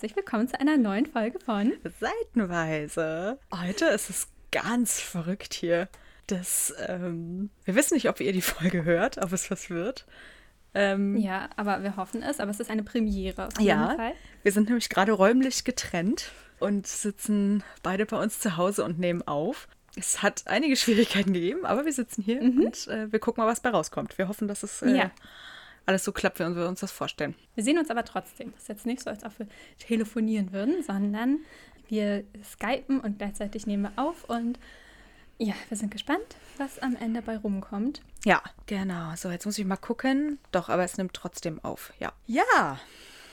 Herzlich willkommen zu einer neuen Folge von Seitenweise. Heute ist es ganz verrückt hier. Das, ähm, wir wissen nicht, ob ihr die Folge hört, ob es was wird. Ähm, ja, aber wir hoffen es. Aber es ist eine Premiere auf jeden ja, Fall. Wir sind nämlich gerade räumlich getrennt und sitzen beide bei uns zu Hause und nehmen auf. Es hat einige Schwierigkeiten gegeben, aber wir sitzen hier mhm. und äh, wir gucken mal, was bei rauskommt. Wir hoffen, dass es äh, ja. Alles so klappt, wie wir uns das vorstellen. Wir sehen uns aber trotzdem. Das ist jetzt nicht so, als ob wir telefonieren würden, sondern wir skypen und gleichzeitig nehmen wir auf und ja, wir sind gespannt, was am Ende bei rumkommt. Ja, genau. So, jetzt muss ich mal gucken. Doch, aber es nimmt trotzdem auf. Ja. Ja.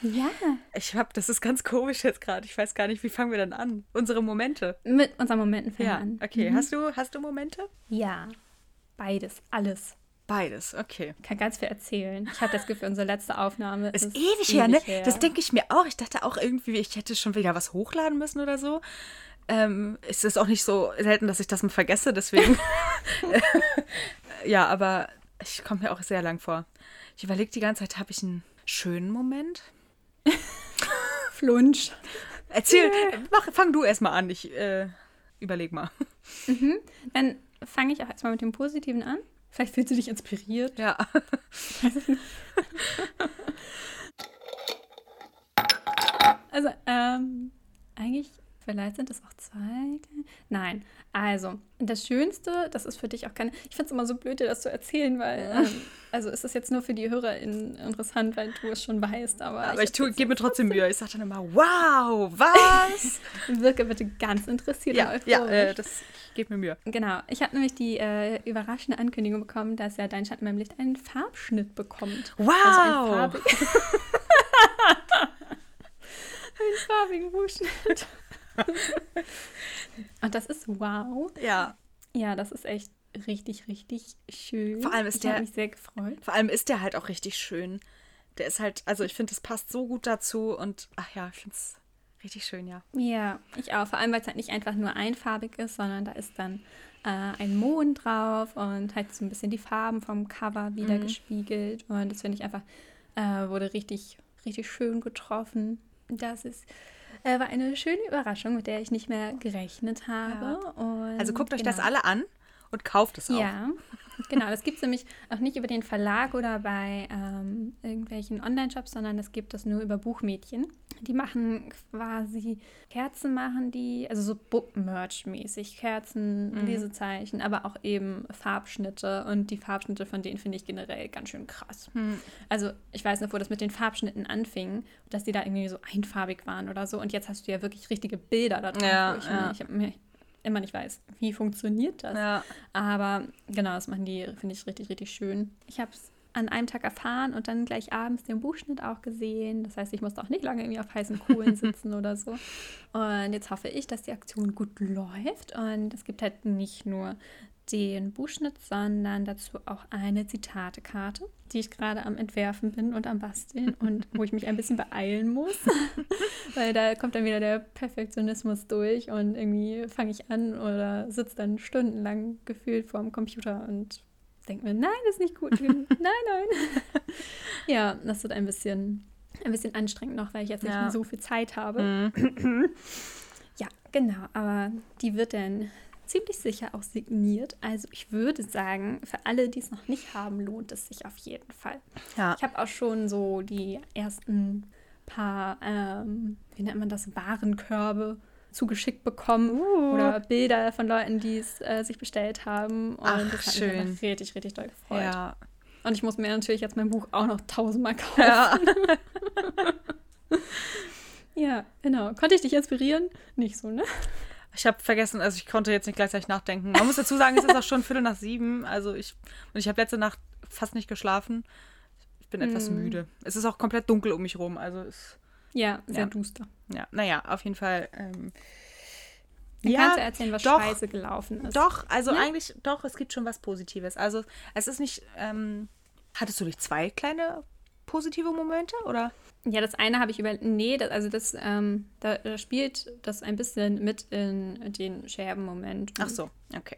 Ja. Ich hab, das ist ganz komisch jetzt gerade. Ich weiß gar nicht, wie fangen wir denn an? Unsere Momente. Mit unseren Momenten fangen ja. wir an. Okay, mhm. hast, du, hast du Momente? Ja. Beides, alles. Beides, okay. Ich kann ganz viel erzählen. Ich habe das Gefühl, unsere letzte Aufnahme ist, ist ewig, her, ne? Her. Das denke ich mir auch. Ich dachte auch irgendwie, ich hätte schon wieder was hochladen müssen oder so. Ähm, es ist auch nicht so selten, dass ich das mal vergesse, deswegen. ja, aber ich komme mir auch sehr lang vor. Ich überlege die ganze Zeit, habe ich einen schönen Moment? Flunsch. Erzähl, mach, fang du erstmal an. Ich äh, überleg mal. Mhm. Dann fange ich auch erstmal mit dem Positiven an. Vielleicht fühlst du dich inspiriert. Ja. also, ähm, eigentlich Vielleicht sind es auch zwei. Nein. Also, das Schönste, das ist für dich auch keine. Ich finde es immer so blöd, dir das zu erzählen, weil. Ähm, also, ist es jetzt nur für die HörerInnen interessant, weil du es schon weißt. Aber, aber ich, ich gebe mir trotzdem Mühe. Ich sage dann immer: Wow, was? Wirke bitte ganz interessiert. Ja, ja äh, das geht mir Mühe. Genau. Ich habe nämlich die äh, überraschende Ankündigung bekommen, dass ja Dein Schatten in meinem Licht einen Farbschnitt bekommt. Wow! Also einen, farbig einen farbigen Buchschnitt. Und das ist wow. Ja. Ja, das ist echt richtig, richtig schön. Vor allem ist ich der. mich sehr gefreut. Vor allem ist der halt auch richtig schön. Der ist halt, also ich finde, es passt so gut dazu und ach ja, ich finde es richtig schön, ja. Ja, ich auch. Vor allem, weil es halt nicht einfach nur einfarbig ist, sondern da ist dann äh, ein Mond drauf und halt so ein bisschen die Farben vom Cover wieder mhm. gespiegelt. Und das finde ich einfach, äh, wurde richtig, richtig schön getroffen. Das ist äh, war eine schöne Überraschung, mit der ich nicht mehr gerechnet habe. Ja. also guckt euch genau. das alle an und kauft es auch. Ja, genau. Das gibt es nämlich auch nicht über den Verlag oder bei ähm, irgendwelchen Online-Shops, sondern es gibt das nur über Buchmädchen. Die machen quasi Kerzen, machen die, also so Book-Merch-mäßig, Kerzen, mhm. Lesezeichen, aber auch eben Farbschnitte. Und die Farbschnitte von denen finde ich generell ganz schön krass. Mhm. Also ich weiß noch, wo das mit den Farbschnitten anfing, dass die da irgendwie so einfarbig waren oder so. Und jetzt hast du ja wirklich richtige Bilder da drauf. Ja, ich, ja. ich habe mir immer nicht weiß, wie funktioniert das. Ja. Aber genau, das machen die, finde ich richtig, richtig schön. Ich habe es an einem Tag erfahren und dann gleich abends den Buchschnitt auch gesehen. Das heißt, ich musste auch nicht lange irgendwie auf heißen Kohlen sitzen oder so. Und jetzt hoffe ich, dass die Aktion gut läuft. Und es gibt halt nicht nur den Buchschnitt, sondern dazu auch eine Zitatekarte, die ich gerade am Entwerfen bin und am Basteln und wo ich mich ein bisschen beeilen muss, weil da kommt dann wieder der Perfektionismus durch und irgendwie fange ich an oder sitze dann stundenlang gefühlt vorm Computer und denke mir, nein, das ist nicht gut. nein, nein. ja, das wird ein bisschen, ein bisschen anstrengend noch, weil ich jetzt nicht ja. mehr so viel Zeit habe. Mhm. ja, genau, aber die wird dann ziemlich sicher auch signiert. Also ich würde sagen, für alle, die es noch nicht haben, lohnt es sich auf jeden Fall. Ja. Ich habe auch schon so die ersten paar, ähm, wie nennt man das, Warenkörbe zugeschickt bekommen uh. oder Bilder von Leuten, die es äh, sich bestellt haben. Und Ach, das hat schön. mich richtig, richtig doll gefreut. Ja. Und ich muss mir natürlich jetzt mein Buch auch noch tausendmal kaufen. Ja. ja, genau. Konnte ich dich inspirieren? Nicht so, ne? Ich habe vergessen, also ich konnte jetzt nicht gleichzeitig nachdenken. Man muss dazu sagen, es ist auch schon Viertel nach sieben. Also ich und ich habe letzte Nacht fast nicht geschlafen. Ich bin etwas mm. müde. Es ist auch komplett dunkel um mich rum. Also es ja sehr ja. duster. Ja, naja, auf jeden Fall. Ähm, Dann ja, kannst du erzählen, was doch, scheiße gelaufen ist. Doch, also ja? eigentlich, doch, es gibt schon was Positives. Also es ist nicht. Ähm, hattest du nicht zwei kleine positive Momente oder? Ja, das eine habe ich über. Nee, das, also das, ähm, da, da, spielt das ein bisschen mit in den Scherbenmoment. Ach so, okay.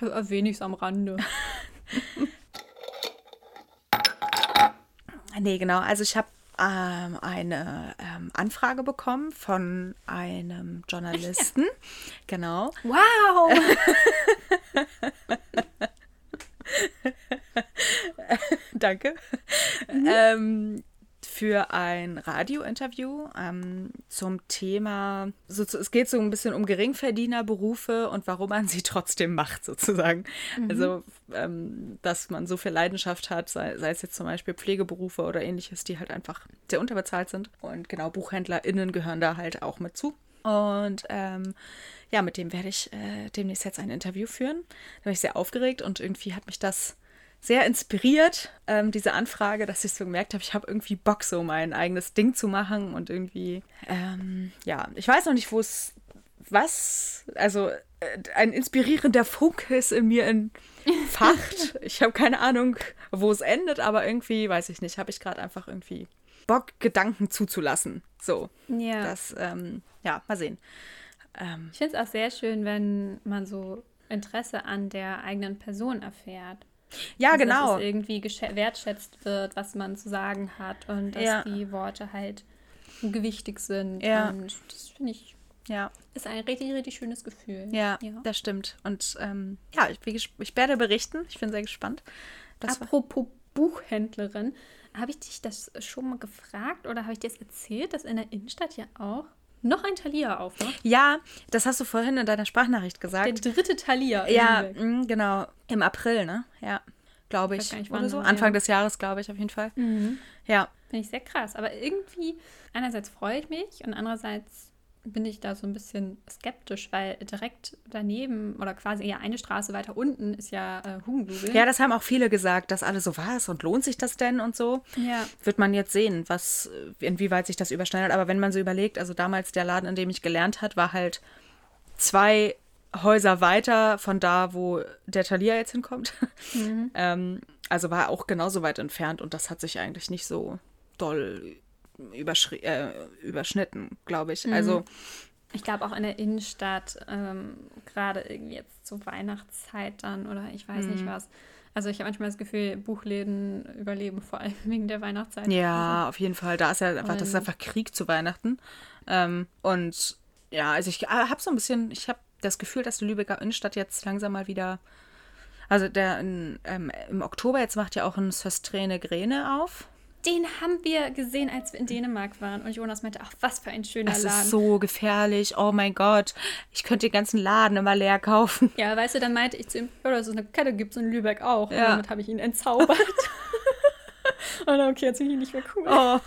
Da erwähne ich am Rande. nee, genau. Also ich habe ähm, eine ähm, Anfrage bekommen von einem Journalisten. Ja. Genau. Wow! Danke. Mhm. Ähm, für ein Radiointerview ähm, zum Thema, so, es geht so ein bisschen um Geringverdienerberufe und warum man sie trotzdem macht, sozusagen. Mhm. Also, ähm, dass man so viel Leidenschaft hat, sei, sei, es jetzt zum Beispiel Pflegeberufe oder ähnliches, die halt einfach sehr unterbezahlt sind. Und genau, BuchhändlerInnen gehören da halt auch mit zu. Und ähm, ja, mit dem werde ich äh, demnächst jetzt ein Interview führen. Da bin ich sehr aufgeregt und irgendwie hat mich das sehr inspiriert, ähm, diese Anfrage, dass ich so gemerkt habe, ich habe irgendwie Bock, so mein eigenes Ding zu machen und irgendwie, ähm, ja, ich weiß noch nicht, wo es, was, also äh, ein inspirierender Funke ist in mir entfacht. ich habe keine Ahnung, wo es endet, aber irgendwie, weiß ich nicht, habe ich gerade einfach irgendwie Bock, Gedanken zuzulassen. So. Ja. Das, ähm, ja, mal sehen. Ähm, ich finde es auch sehr schön, wenn man so Interesse an der eigenen Person erfährt. Ja, also, genau. Dass es irgendwie wertschätzt wird, was man zu sagen hat und dass ja. die Worte halt gewichtig sind. Ja. Und das finde ich ja. Ist ein richtig, richtig schönes Gefühl. Ja, ja. das stimmt. Und ähm, ja, ich, ich, werde berichten. Ich bin sehr gespannt. Das Apropos Buchhändlerin, habe ich dich das schon mal gefragt oder habe ich dir das erzählt, dass in der Innenstadt ja auch noch ein Thalia aufmacht? Ja, das hast du vorhin in deiner Sprachnachricht gesagt. Der dritte Thalia. Ja, mh, mm, genau. Im April, ne? Ja, glaube ich. ich oder so. Anfang ja. des Jahres, glaube ich, auf jeden Fall. Mhm. Ja. Finde ich sehr krass. Aber irgendwie, einerseits freue ich mich und andererseits bin ich da so ein bisschen skeptisch, weil direkt daneben oder quasi eher eine Straße weiter unten ist ja äh, Hugendubel. Ja, das haben auch viele gesagt, dass alle so was und lohnt sich das denn und so. Ja. Wird man jetzt sehen, was, inwieweit sich das überschneidet. Aber wenn man so überlegt, also damals der Laden, in dem ich gelernt hat, war halt zwei Häuser weiter von da, wo der Thalia jetzt hinkommt. Mhm. ähm, also war auch genauso weit entfernt und das hat sich eigentlich nicht so doll äh, überschnitten, glaube ich. Mhm. Also ich glaube auch in der Innenstadt, ähm, gerade irgendwie jetzt zur Weihnachtszeit dann oder ich weiß mhm. nicht was. Also ich habe manchmal das Gefühl, Buchläden überleben vor allem wegen der Weihnachtszeit. Ja, also. auf jeden Fall. Da ist ja einfach, das ist einfach Krieg zu Weihnachten. Ähm, und ja, also ich habe so ein bisschen, ich habe das Gefühl, dass die Lübecker Innenstadt jetzt langsam mal wieder, also der in, ähm, im Oktober jetzt macht ja auch ein Söstrene Gräne auf den haben wir gesehen, als wir in Dänemark waren. Und Jonas meinte, ach, was für ein schöner das Laden. Das ist so gefährlich. Oh mein Gott. Ich könnte den ganzen Laden immer leer kaufen. Ja, weißt du, dann meinte ich zu ihm, ja, das ist eine Kette, gibt es in Lübeck auch. Ja. Und damit habe ich ihn entzaubert. Und okay, jetzt bin ich nicht mehr cool. Oh.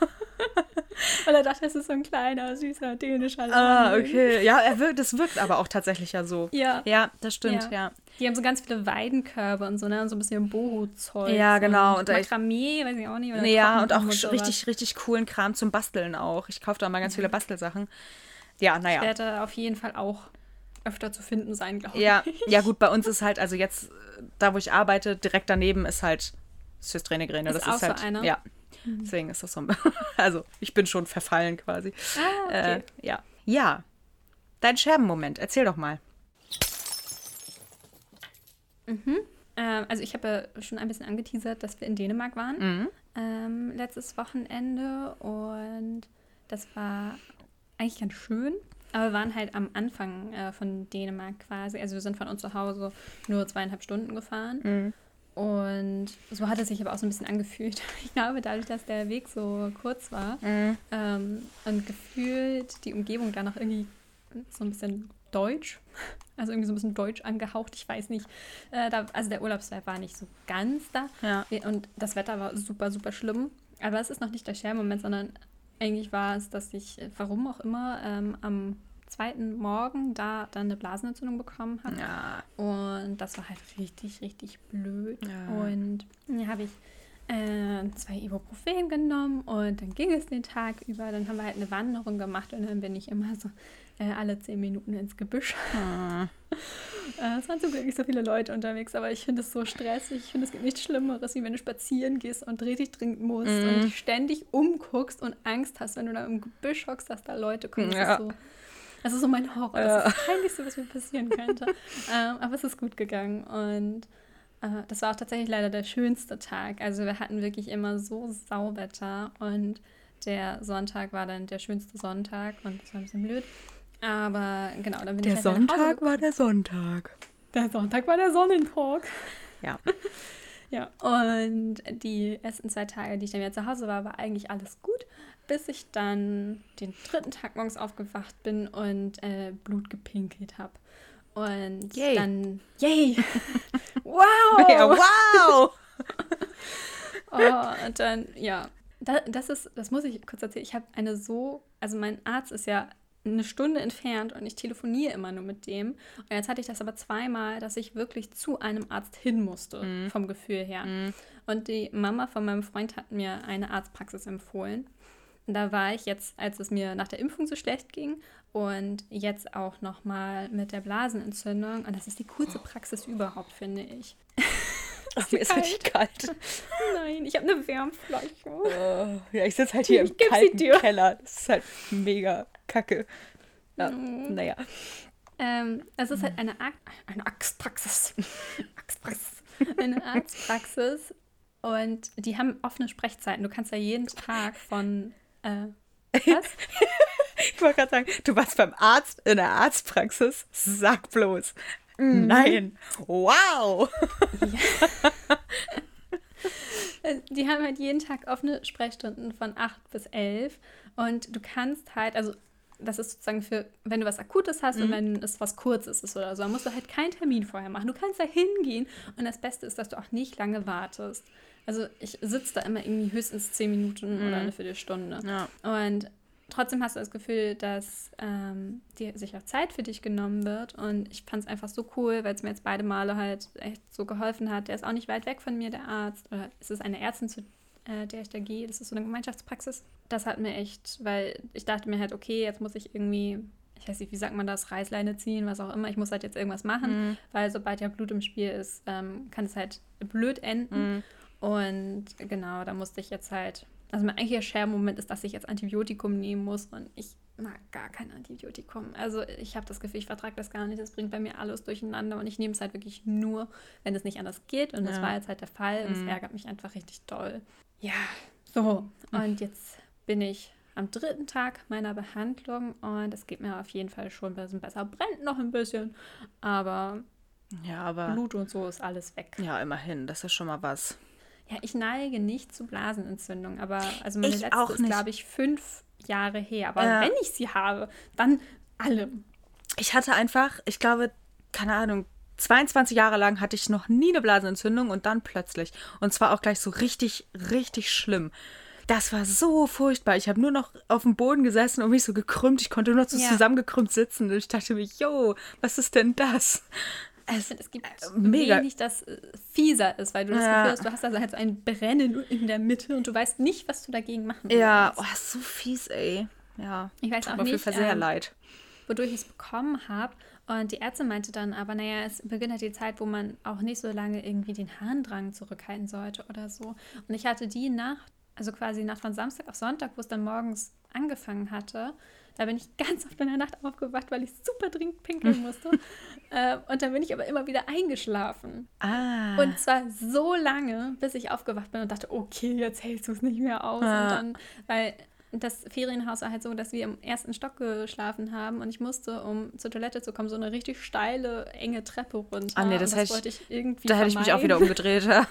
Weil er dachte, das ist so ein kleiner, süßer dänischer Laden. Ah, okay. Ja, er wirkt, das wirkt aber auch tatsächlich ja so. Ja. Ja, das stimmt, ja. ja. Die haben so ganz viele Weidenkörbe und so, ne? Und so ein bisschen Boho-Zeug. Ja, genau. Und, und Makramee, weiß ich auch nicht. ja, und auch und richtig, richtig coolen Kram zum Basteln auch. Ich kaufe da mal ganz ja. viele Bastelsachen. Ja, naja. Ich werde auf jeden Fall auch öfter zu finden sein, glaube ich. Ja, ja, gut, bei uns ist halt, also jetzt, da wo ich arbeite, direkt daneben ist halt Systräne Gräne. Das ist, ist halt, so einer? ja. Mhm. Deswegen ist das so ein, also ich bin schon verfallen quasi. Ah, okay. Äh, ja. Ja. Dein Scherbenmoment, erzähl doch mal. Mhm. Ähm, also ich habe ja schon ein bisschen angeteasert, dass wir in Dänemark waren mhm. ähm, letztes Wochenende und das war eigentlich ganz schön. Aber wir waren halt am Anfang äh, von Dänemark quasi. Also wir sind von uns zu Hause nur zweieinhalb Stunden gefahren. Mhm. Und so hat es sich aber auch so ein bisschen angefühlt. Ich glaube, dadurch, dass der Weg so kurz war mhm. ähm, und gefühlt die Umgebung da noch irgendwie so ein bisschen deutsch, also irgendwie so ein bisschen deutsch angehaucht, ich weiß nicht. Äh, da, also der Urlaubsvibe war nicht so ganz da ja. und das Wetter war super, super schlimm. Aber es ist noch nicht der Schermoment, sondern eigentlich war es, dass ich, warum auch immer, ähm, am zweiten Morgen da dann eine Blasenentzündung bekommen habe. Ja. Und das war halt richtig, richtig blöd. Ja. Und dann habe ich äh, zwei Ibuprofen genommen und dann ging es den Tag über. Dann haben wir halt eine Wanderung gemacht und dann bin ich immer so äh, alle zehn Minuten ins Gebüsch. Ah. äh, es waren zum Glück nicht so viele Leute unterwegs, aber ich finde es so stressig. Ich finde, es gibt nichts Schlimmeres, wie wenn du spazieren gehst und richtig trinken musst mm. und dich ständig umguckst und Angst hast, wenn du da im Gebüsch hockst, dass da Leute kommen. Ja. Das ist so das ist so mein Horror. Das ist das Peinlichste, was mir passieren könnte. ähm, aber es ist gut gegangen. Und äh, das war auch tatsächlich leider der schönste Tag. Also wir hatten wirklich immer so Sauwetter. Und der Sonntag war dann der schönste Sonntag und das war ein bisschen blöd. Aber genau, dann bin der ich halt Sonntag war der Sonntag. Der Sonntag war der Sonnentag. Ja. ja, und die ersten zwei Tage, die ich dann wieder zu Hause war, war eigentlich alles gut, bis ich dann den dritten Tag morgens aufgewacht bin und äh, Blut gepinkelt habe. Und yay. dann, yay! wow! Ja, wow! oh, und dann, ja, das, das ist, das muss ich kurz erzählen. Ich habe eine so, also mein Arzt ist ja eine Stunde entfernt und ich telefoniere immer nur mit dem. Und jetzt hatte ich das aber zweimal, dass ich wirklich zu einem Arzt hin musste, mm. vom Gefühl her. Mm. Und die Mama von meinem Freund hat mir eine Arztpraxis empfohlen. Und da war ich jetzt, als es mir nach der Impfung so schlecht ging und jetzt auch nochmal mit der Blasenentzündung. Und das ist die coolste Praxis überhaupt, finde ich. Ach, mir ist richtig kalt. Nein, ich habe eine Wärmflasche. Uh, ja, ich sitze halt hier ich im kalten Keller. Das ist halt mega kacke. Ja, mm. naja. Ähm, es ist halt eine, Ar eine Arztpraxis. Arztpraxis. Eine Arztpraxis. Und die haben offene Sprechzeiten. Du kannst ja jeden Tag von. Äh, was? ich wollte gerade sagen, du warst beim Arzt in der Arztpraxis. Sag bloß. Mhm. Nein. Wow. Ja. Die haben halt jeden Tag offene Sprechstunden von 8 bis 11 und du kannst halt, also das ist sozusagen für, wenn du was Akutes hast mhm. und wenn es was Kurzes ist oder so, dann musst du halt keinen Termin vorher machen. Du kannst da hingehen und das Beste ist, dass du auch nicht lange wartest. Also ich sitze da immer irgendwie höchstens 10 Minuten mhm. oder eine Viertelstunde. Ja. Und trotzdem hast du das Gefühl, dass ähm, dir sich auch Zeit für dich genommen wird. Und ich fand es einfach so cool, weil es mir jetzt beide Male halt echt so geholfen hat. Der ist auch nicht weit weg von mir, der Arzt. Oder es ist eine Ärztin, zu äh, der ich da gehe. Das ist so eine Gemeinschaftspraxis. Das hat mir echt, weil ich dachte mir halt, okay, jetzt muss ich irgendwie, ich weiß nicht, wie sagt man das, Reißleine ziehen, was auch immer. Ich muss halt jetzt irgendwas machen, mhm. weil sobald ja Blut im Spiel ist, ähm, kann es halt blöd enden. Mhm. Und genau, da musste ich jetzt halt also mein eigentlicher Scherbenmoment ist, dass ich jetzt Antibiotikum nehmen muss und ich mag gar kein Antibiotikum. Also ich habe das Gefühl, ich vertrage das gar nicht. Das bringt bei mir alles durcheinander und ich nehme es halt wirklich nur, wenn es nicht anders geht. Und ja. das war jetzt halt der Fall und es mhm. ärgert mich einfach richtig doll. Ja, so. Und jetzt bin ich am dritten Tag meiner Behandlung und es geht mir auf jeden Fall schon ein bisschen besser. Brennt noch ein bisschen, aber, ja, aber Blut und so ist alles weg. Ja, immerhin. Das ist schon mal was. Ja, ich neige nicht zu Blasenentzündung, aber also meine ich letzte ist, glaube ich, fünf Jahre her. Aber ja. wenn ich sie habe, dann alle. Ich hatte einfach, ich glaube, keine Ahnung, 22 Jahre lang hatte ich noch nie eine Blasenentzündung und dann plötzlich. Und zwar auch gleich so richtig, richtig schlimm. Das war so furchtbar. Ich habe nur noch auf dem Boden gesessen und mich so gekrümmt. Ich konnte nur noch so ja. zusammengekrümmt sitzen. Und ich dachte mir, yo, was ist denn das? Ich finde, es gibt äh, mega. wenig, das äh, fieser ist, weil du das ja. Gefühl hast, du hast also halt so ein Brennen in der Mitte und du weißt nicht, was du dagegen machen willst. Ja, oh, so fies, ey. Ja. Ich weiß auch aber nicht. Mir sehr ähm, leid. Wodurch ich es bekommen habe. Und die Ärztin meinte dann aber, naja, es beginnt halt die Zeit, wo man auch nicht so lange irgendwie den Harndrang zurückhalten sollte oder so. Und ich hatte die Nacht, also quasi Nacht von Samstag auf Sonntag, wo es dann morgens angefangen hatte, da bin ich ganz oft in der Nacht aufgewacht, weil ich super dringend pinkeln musste. äh, und dann bin ich aber immer wieder eingeschlafen. Ah. Und zwar so lange, bis ich aufgewacht bin und dachte, okay, jetzt hältst du es nicht mehr aus. Ah. Und dann, weil das Ferienhaus war halt so, dass wir im ersten Stock geschlafen haben und ich musste, um zur Toilette zu kommen, so eine richtig steile, enge Treppe runter. Ah, nee, das, das wollte ich irgendwie. Da hätte ich mich auch wieder umgedreht. ja.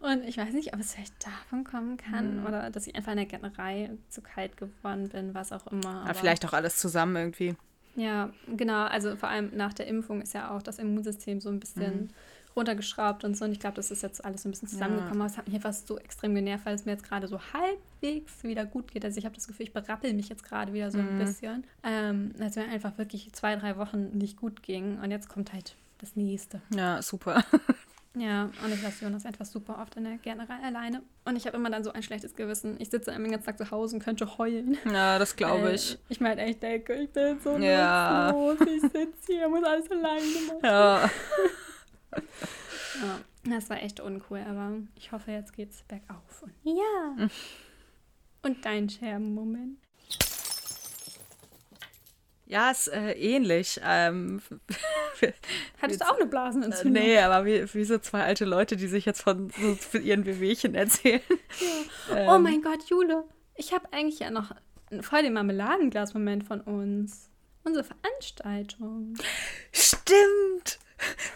Und ich weiß nicht, ob es vielleicht davon kommen kann mhm. oder dass ich einfach in der Gärtnerei zu kalt geworden bin, was auch immer. Ja, vielleicht auch alles zusammen irgendwie. Ja, genau. Also vor allem nach der Impfung ist ja auch das Immunsystem so ein bisschen mhm. Runtergeschraubt und so. Und ich glaube, das ist jetzt alles so ein bisschen zusammengekommen. Ja. Aber es hat mich einfach so extrem genervt, weil es mir jetzt gerade so halbwegs wieder gut geht. Also ich habe das Gefühl, ich berappel mich jetzt gerade wieder so mhm. ein bisschen. Ähm, als mir einfach wirklich zwei, drei Wochen nicht gut ging. Und jetzt kommt halt das nächste. Ja, super. Ja, und ich lasse Jonas einfach super oft in der Gärtnerei alleine. Und ich habe immer dann so ein schlechtes Gewissen. Ich sitze den ganzen Tag zu Hause und könnte heulen. Ja, das glaube ich. Äh, ich meine echt denke, ich bin so ja. nutzlos. Ich sitze hier, muss alles alleine machen. Ja. ja. Das war echt uncool, aber ich hoffe, jetzt geht's bergauf. Und ja. Und dein Scherbenmoment? Ja, ist äh, ähnlich. Ähm, Hattest du auch eine Blasenentzündung? nee, aber wie, wie so zwei alte Leute, die sich jetzt von so ihren Wehwehchen erzählen. Ja. oh mein Gott, Jule. Ich habe eigentlich ja noch voll den Marmeladenglas-Moment von uns. Unsere Veranstaltung. Stimmt!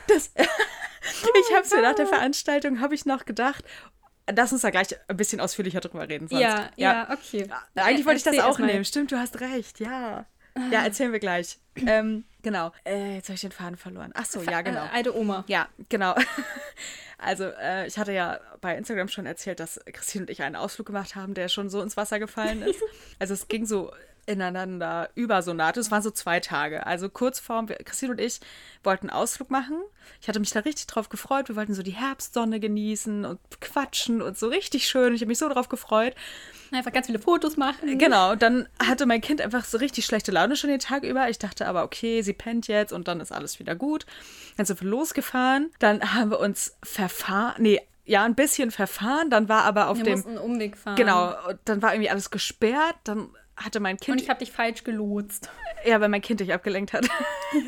Das, oh ich habe mir nach der Veranstaltung habe ich noch gedacht, lass uns da gleich ein bisschen ausführlicher drüber reden. Sonst. Ja, ja, ja, okay. Eigentlich wollte ich das auch nehmen. Stimmt, du hast recht, ja. Ja, erzählen wir gleich. ähm, genau. Äh, jetzt habe ich den Faden verloren. Ach so, ja, genau. Äh, alte Oma. Ja, genau. Also, äh, ich hatte ja bei Instagram schon erzählt, dass Christine und ich einen Ausflug gemacht haben, der schon so ins Wasser gefallen ist. Also, es ging so ineinander über so naht. Es waren so zwei Tage. Also kurz vor, Christine und ich wollten einen Ausflug machen. Ich hatte mich da richtig drauf gefreut. Wir wollten so die Herbstsonne genießen und quatschen und so richtig schön. Ich habe mich so drauf gefreut. Einfach ganz viele Fotos machen. Genau. Und dann hatte mein Kind einfach so richtig schlechte Laune schon den Tag über. Ich dachte aber, okay, sie pennt jetzt und dann ist alles wieder gut. Dann sind wir losgefahren. Dann haben wir uns verfahren. Nee, ja, ein bisschen verfahren. Dann war aber auf wir dem. einen Umweg fahren. Genau. Dann war irgendwie alles gesperrt. Dann hatte mein Kind. Und ich habe dich falsch gelotst. Ja, weil mein Kind dich abgelenkt hat.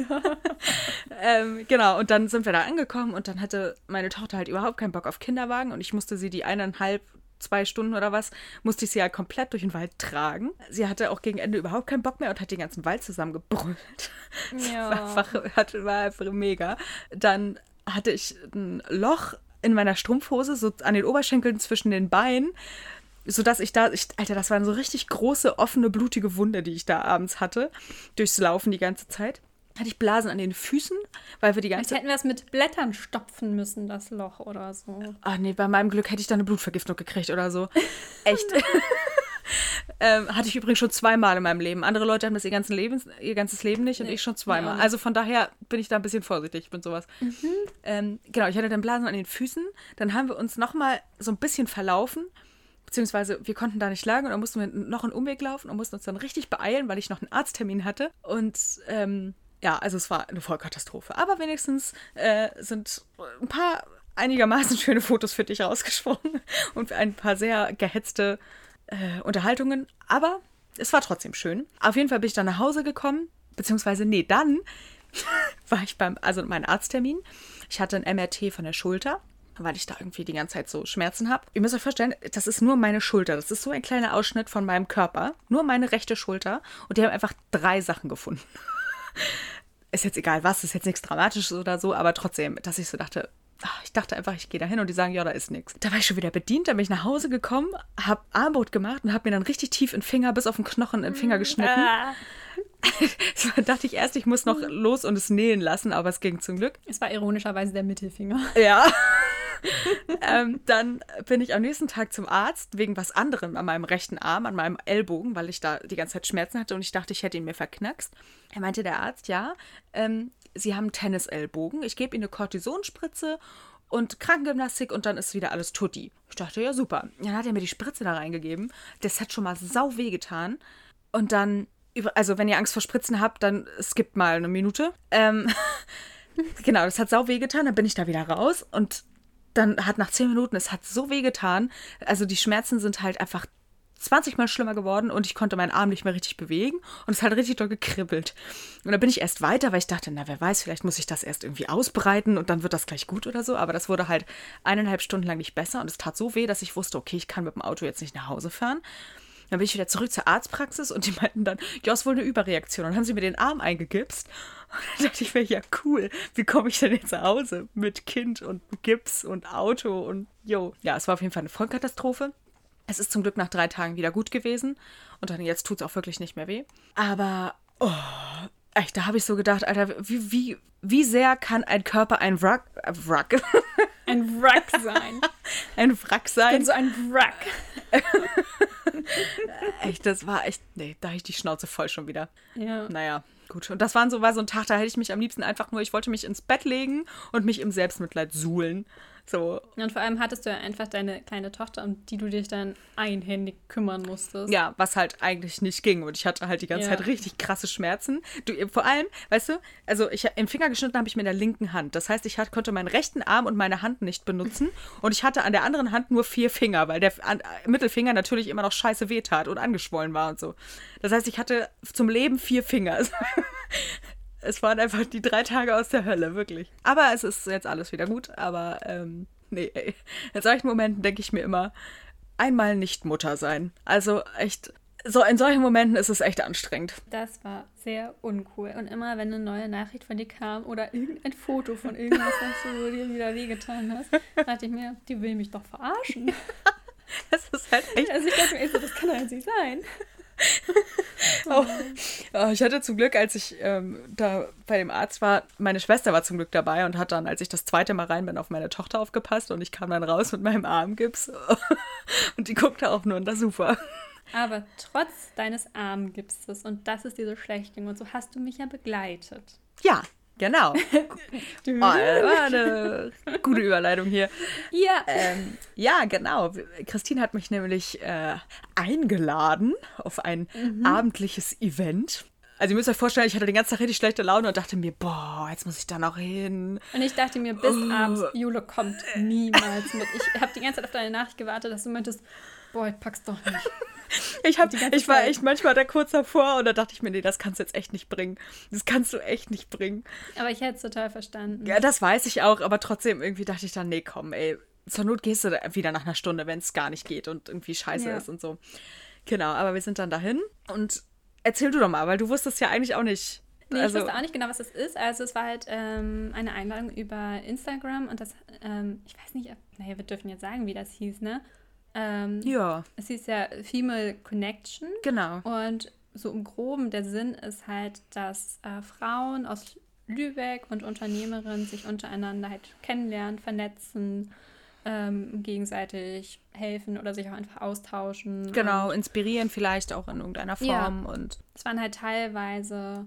Ja. ähm, genau, und dann sind wir da angekommen und dann hatte meine Tochter halt überhaupt keinen Bock auf Kinderwagen und ich musste sie die eineinhalb, zwei Stunden oder was, musste ich sie ja halt komplett durch den Wald tragen. Sie hatte auch gegen Ende überhaupt keinen Bock mehr und hat den ganzen Wald zusammengebrüllt. Ja. war einfach, war einfach mega. Dann hatte ich ein Loch in meiner Strumpfhose, so an den Oberschenkeln zwischen den Beinen sodass ich da, ich, Alter, das waren so richtig große, offene, blutige Wunde, die ich da abends hatte, durchs Laufen die ganze Zeit. Hatte ich Blasen an den Füßen, weil wir die ganze Zeit. hätten wir es mit Blättern stopfen müssen, das Loch oder so. Ah, nee, bei meinem Glück hätte ich da eine Blutvergiftung gekriegt oder so. Echt. ähm, hatte ich übrigens schon zweimal in meinem Leben. Andere Leute haben das ihr, ganzen Leben, ihr ganzes Leben nicht und nee, ich schon zweimal. Ja. Also von daher bin ich da ein bisschen vorsichtig mit sowas. Mhm. Ähm, genau, ich hatte dann Blasen an den Füßen. Dann haben wir uns nochmal so ein bisschen verlaufen beziehungsweise wir konnten da nicht lagen und dann mussten wir noch einen Umweg laufen und mussten uns dann richtig beeilen, weil ich noch einen Arzttermin hatte. Und ähm, ja, also es war eine Vollkatastrophe. Aber wenigstens äh, sind ein paar einigermaßen schöne Fotos für dich rausgesprungen und ein paar sehr gehetzte äh, Unterhaltungen. Aber es war trotzdem schön. Auf jeden Fall bin ich dann nach Hause gekommen, beziehungsweise, nee, dann war ich beim, also mein Arzttermin. Ich hatte ein MRT von der Schulter weil ich da irgendwie die ganze Zeit so Schmerzen habe. Ihr müsst euch vorstellen, das ist nur meine Schulter. Das ist so ein kleiner Ausschnitt von meinem Körper. Nur meine rechte Schulter. Und die haben einfach drei Sachen gefunden. ist jetzt egal was, ist jetzt nichts Dramatisches oder so, aber trotzdem, dass ich so dachte, ach, ich dachte einfach, ich gehe da hin und die sagen, ja, da ist nichts. Da war ich schon wieder bedient, da bin ich nach Hause gekommen, habe Armbrot gemacht und habe mir dann richtig tief in den Finger, bis auf den Knochen, in den Finger geschnitten. Da dachte ich erst, ich muss noch los und es nähen lassen, aber es ging zum Glück. Es war ironischerweise der Mittelfinger. Ja. ähm, dann bin ich am nächsten Tag zum Arzt wegen was anderem an meinem rechten Arm, an meinem Ellbogen, weil ich da die ganze Zeit Schmerzen hatte und ich dachte, ich hätte ihn mir verknackst. Er meinte der Arzt, ja, ähm, Sie haben Tennisellbogen. Ich gebe Ihnen eine Kortisonspritze und Krankengymnastik und dann ist wieder alles tutti. Ich dachte, ja, super. Dann hat er mir die Spritze da reingegeben. Das hat schon mal sau weh getan. Und dann, also wenn ihr Angst vor Spritzen habt, dann skippt mal eine Minute. Ähm, genau, das hat sau weh getan. Dann bin ich da wieder raus und dann hat nach zehn Minuten, es hat so weh getan. Also die Schmerzen sind halt einfach 20 Mal schlimmer geworden und ich konnte meinen Arm nicht mehr richtig bewegen und es hat richtig doll gekribbelt. Und dann bin ich erst weiter, weil ich dachte, na, wer weiß, vielleicht muss ich das erst irgendwie ausbreiten und dann wird das gleich gut oder so. Aber das wurde halt eineinhalb Stunden lang nicht besser und es tat so weh, dass ich wusste, okay, ich kann mit dem Auto jetzt nicht nach Hause fahren. Dann bin ich wieder zurück zur Arztpraxis und die meinten dann, ja, ist wohl eine Überreaktion. Und dann haben sie mir den Arm eingegipst. Und dann dachte ich mir, ja, cool, wie komme ich denn jetzt nach Hause? Mit Kind und Gips und Auto und jo. Ja, es war auf jeden Fall eine Vollkatastrophe. Es ist zum Glück nach drei Tagen wieder gut gewesen. Und dann jetzt tut es auch wirklich nicht mehr weh. Aber, oh, echt, da habe ich so gedacht, Alter, wie, wie, wie sehr kann ein Körper ein Wrack, äh, Wrack. Ein Wrack sein. ein Wrack sein. Ich bin so ein Wrack. echt, das war echt, nee, da habe ich die Schnauze voll schon wieder. Ja. Naja, gut. Und das waren so, war so ein Tag, da hätte ich mich am liebsten einfach nur, ich wollte mich ins Bett legen und mich im Selbstmitleid suhlen. So. Und vor allem hattest du ja einfach deine kleine Tochter, um die du dich dann einhändig kümmern musstest. Ja, was halt eigentlich nicht ging. Und ich hatte halt die ganze Ja. Zeit richtig krasse Schmerzen. Du, vor allem, weißt du, also ich im Finger geschnitten habe ich mit der linken Hand. Das heißt, ich hat, konnte meinen rechten Arm und meine Hand nicht benutzen. Und ich hatte an der anderen Hand nur vier Finger, weil der an, Mittelfinger natürlich immer noch scheiße wehtat und angeschwollen war und so. Das heißt, ich hatte zum Leben vier Finger. Es waren einfach die drei Tage aus der Hölle, wirklich. Aber es ist jetzt alles wieder gut. Aber ähm, nee, ey. in solchen Momenten denke ich mir immer, einmal nicht Mutter sein. Also echt, so in solchen Momenten ist es echt anstrengend. Das war sehr uncool. Und immer, wenn eine neue Nachricht von dir kam oder irgendein Foto von irgendwas, was du dir wieder wehgetan hast, dachte ich mir, die will mich doch verarschen. Das ist halt echt. Also ich dachte mir, das kann doch jetzt nicht sein. Oh. Oh, ich hatte zum Glück, als ich ähm, da bei dem Arzt war, meine Schwester war zum Glück dabei und hat dann, als ich das zweite Mal rein bin, auf meine Tochter aufgepasst und ich kam dann raus mit meinem Armgips und die guckte auch nur und das super. Aber trotz deines Armgipses, und das ist dir so schlecht ging, und so hast du mich ja begleitet. Ja, genau. Oh, eine gute Überleitung hier. Ja. Ähm, ja, genau. Christine hat mich nämlich äh, eingeladen auf ein abendliches Event. Also ihr müsst euch vorstellen, ich hatte den ganzen Tag richtig schlechte Laune und dachte mir, boah, jetzt muss ich da noch hin. Und ich dachte mir, bis abends, Jule kommt niemals mit. Ich habe die ganze Zeit auf deine Nachricht gewartet, dass du meintest, boah, ich pack's doch nicht. Ich, hab, ich war echt manchmal da kurz davor und da dachte ich mir, nee, das kannst du jetzt echt nicht bringen. Das kannst du echt nicht bringen. Aber ich hätte es total verstanden. Ja, das weiß ich auch, aber trotzdem irgendwie dachte ich dann, nee, komm, ey, zur Not gehst du wieder nach einer Stunde, wenn es gar nicht geht und irgendwie scheiße Ja. ist und so. Genau, aber wir sind dann dahin und erzähl du doch mal, weil du wusstest ja eigentlich auch nicht. Nee, also, ich wusste auch nicht genau, was das ist. Also es war halt ähm, eine Einladung über Instagram und das, ähm, ich weiß nicht, ob, naja, wir dürfen jetzt sagen, wie das hieß, ne? Ähm, Ja, Es hieß ja Female Connection. genau. Und so im Groben der Sinn ist halt, dass äh, Frauen aus Lübeck und Unternehmerinnen sich untereinander halt kennenlernen, vernetzen, ähm, gegenseitig helfen oder sich auch einfach austauschen. Genau, inspirieren vielleicht auch in irgendeiner Ja. Form und Es waren halt teilweise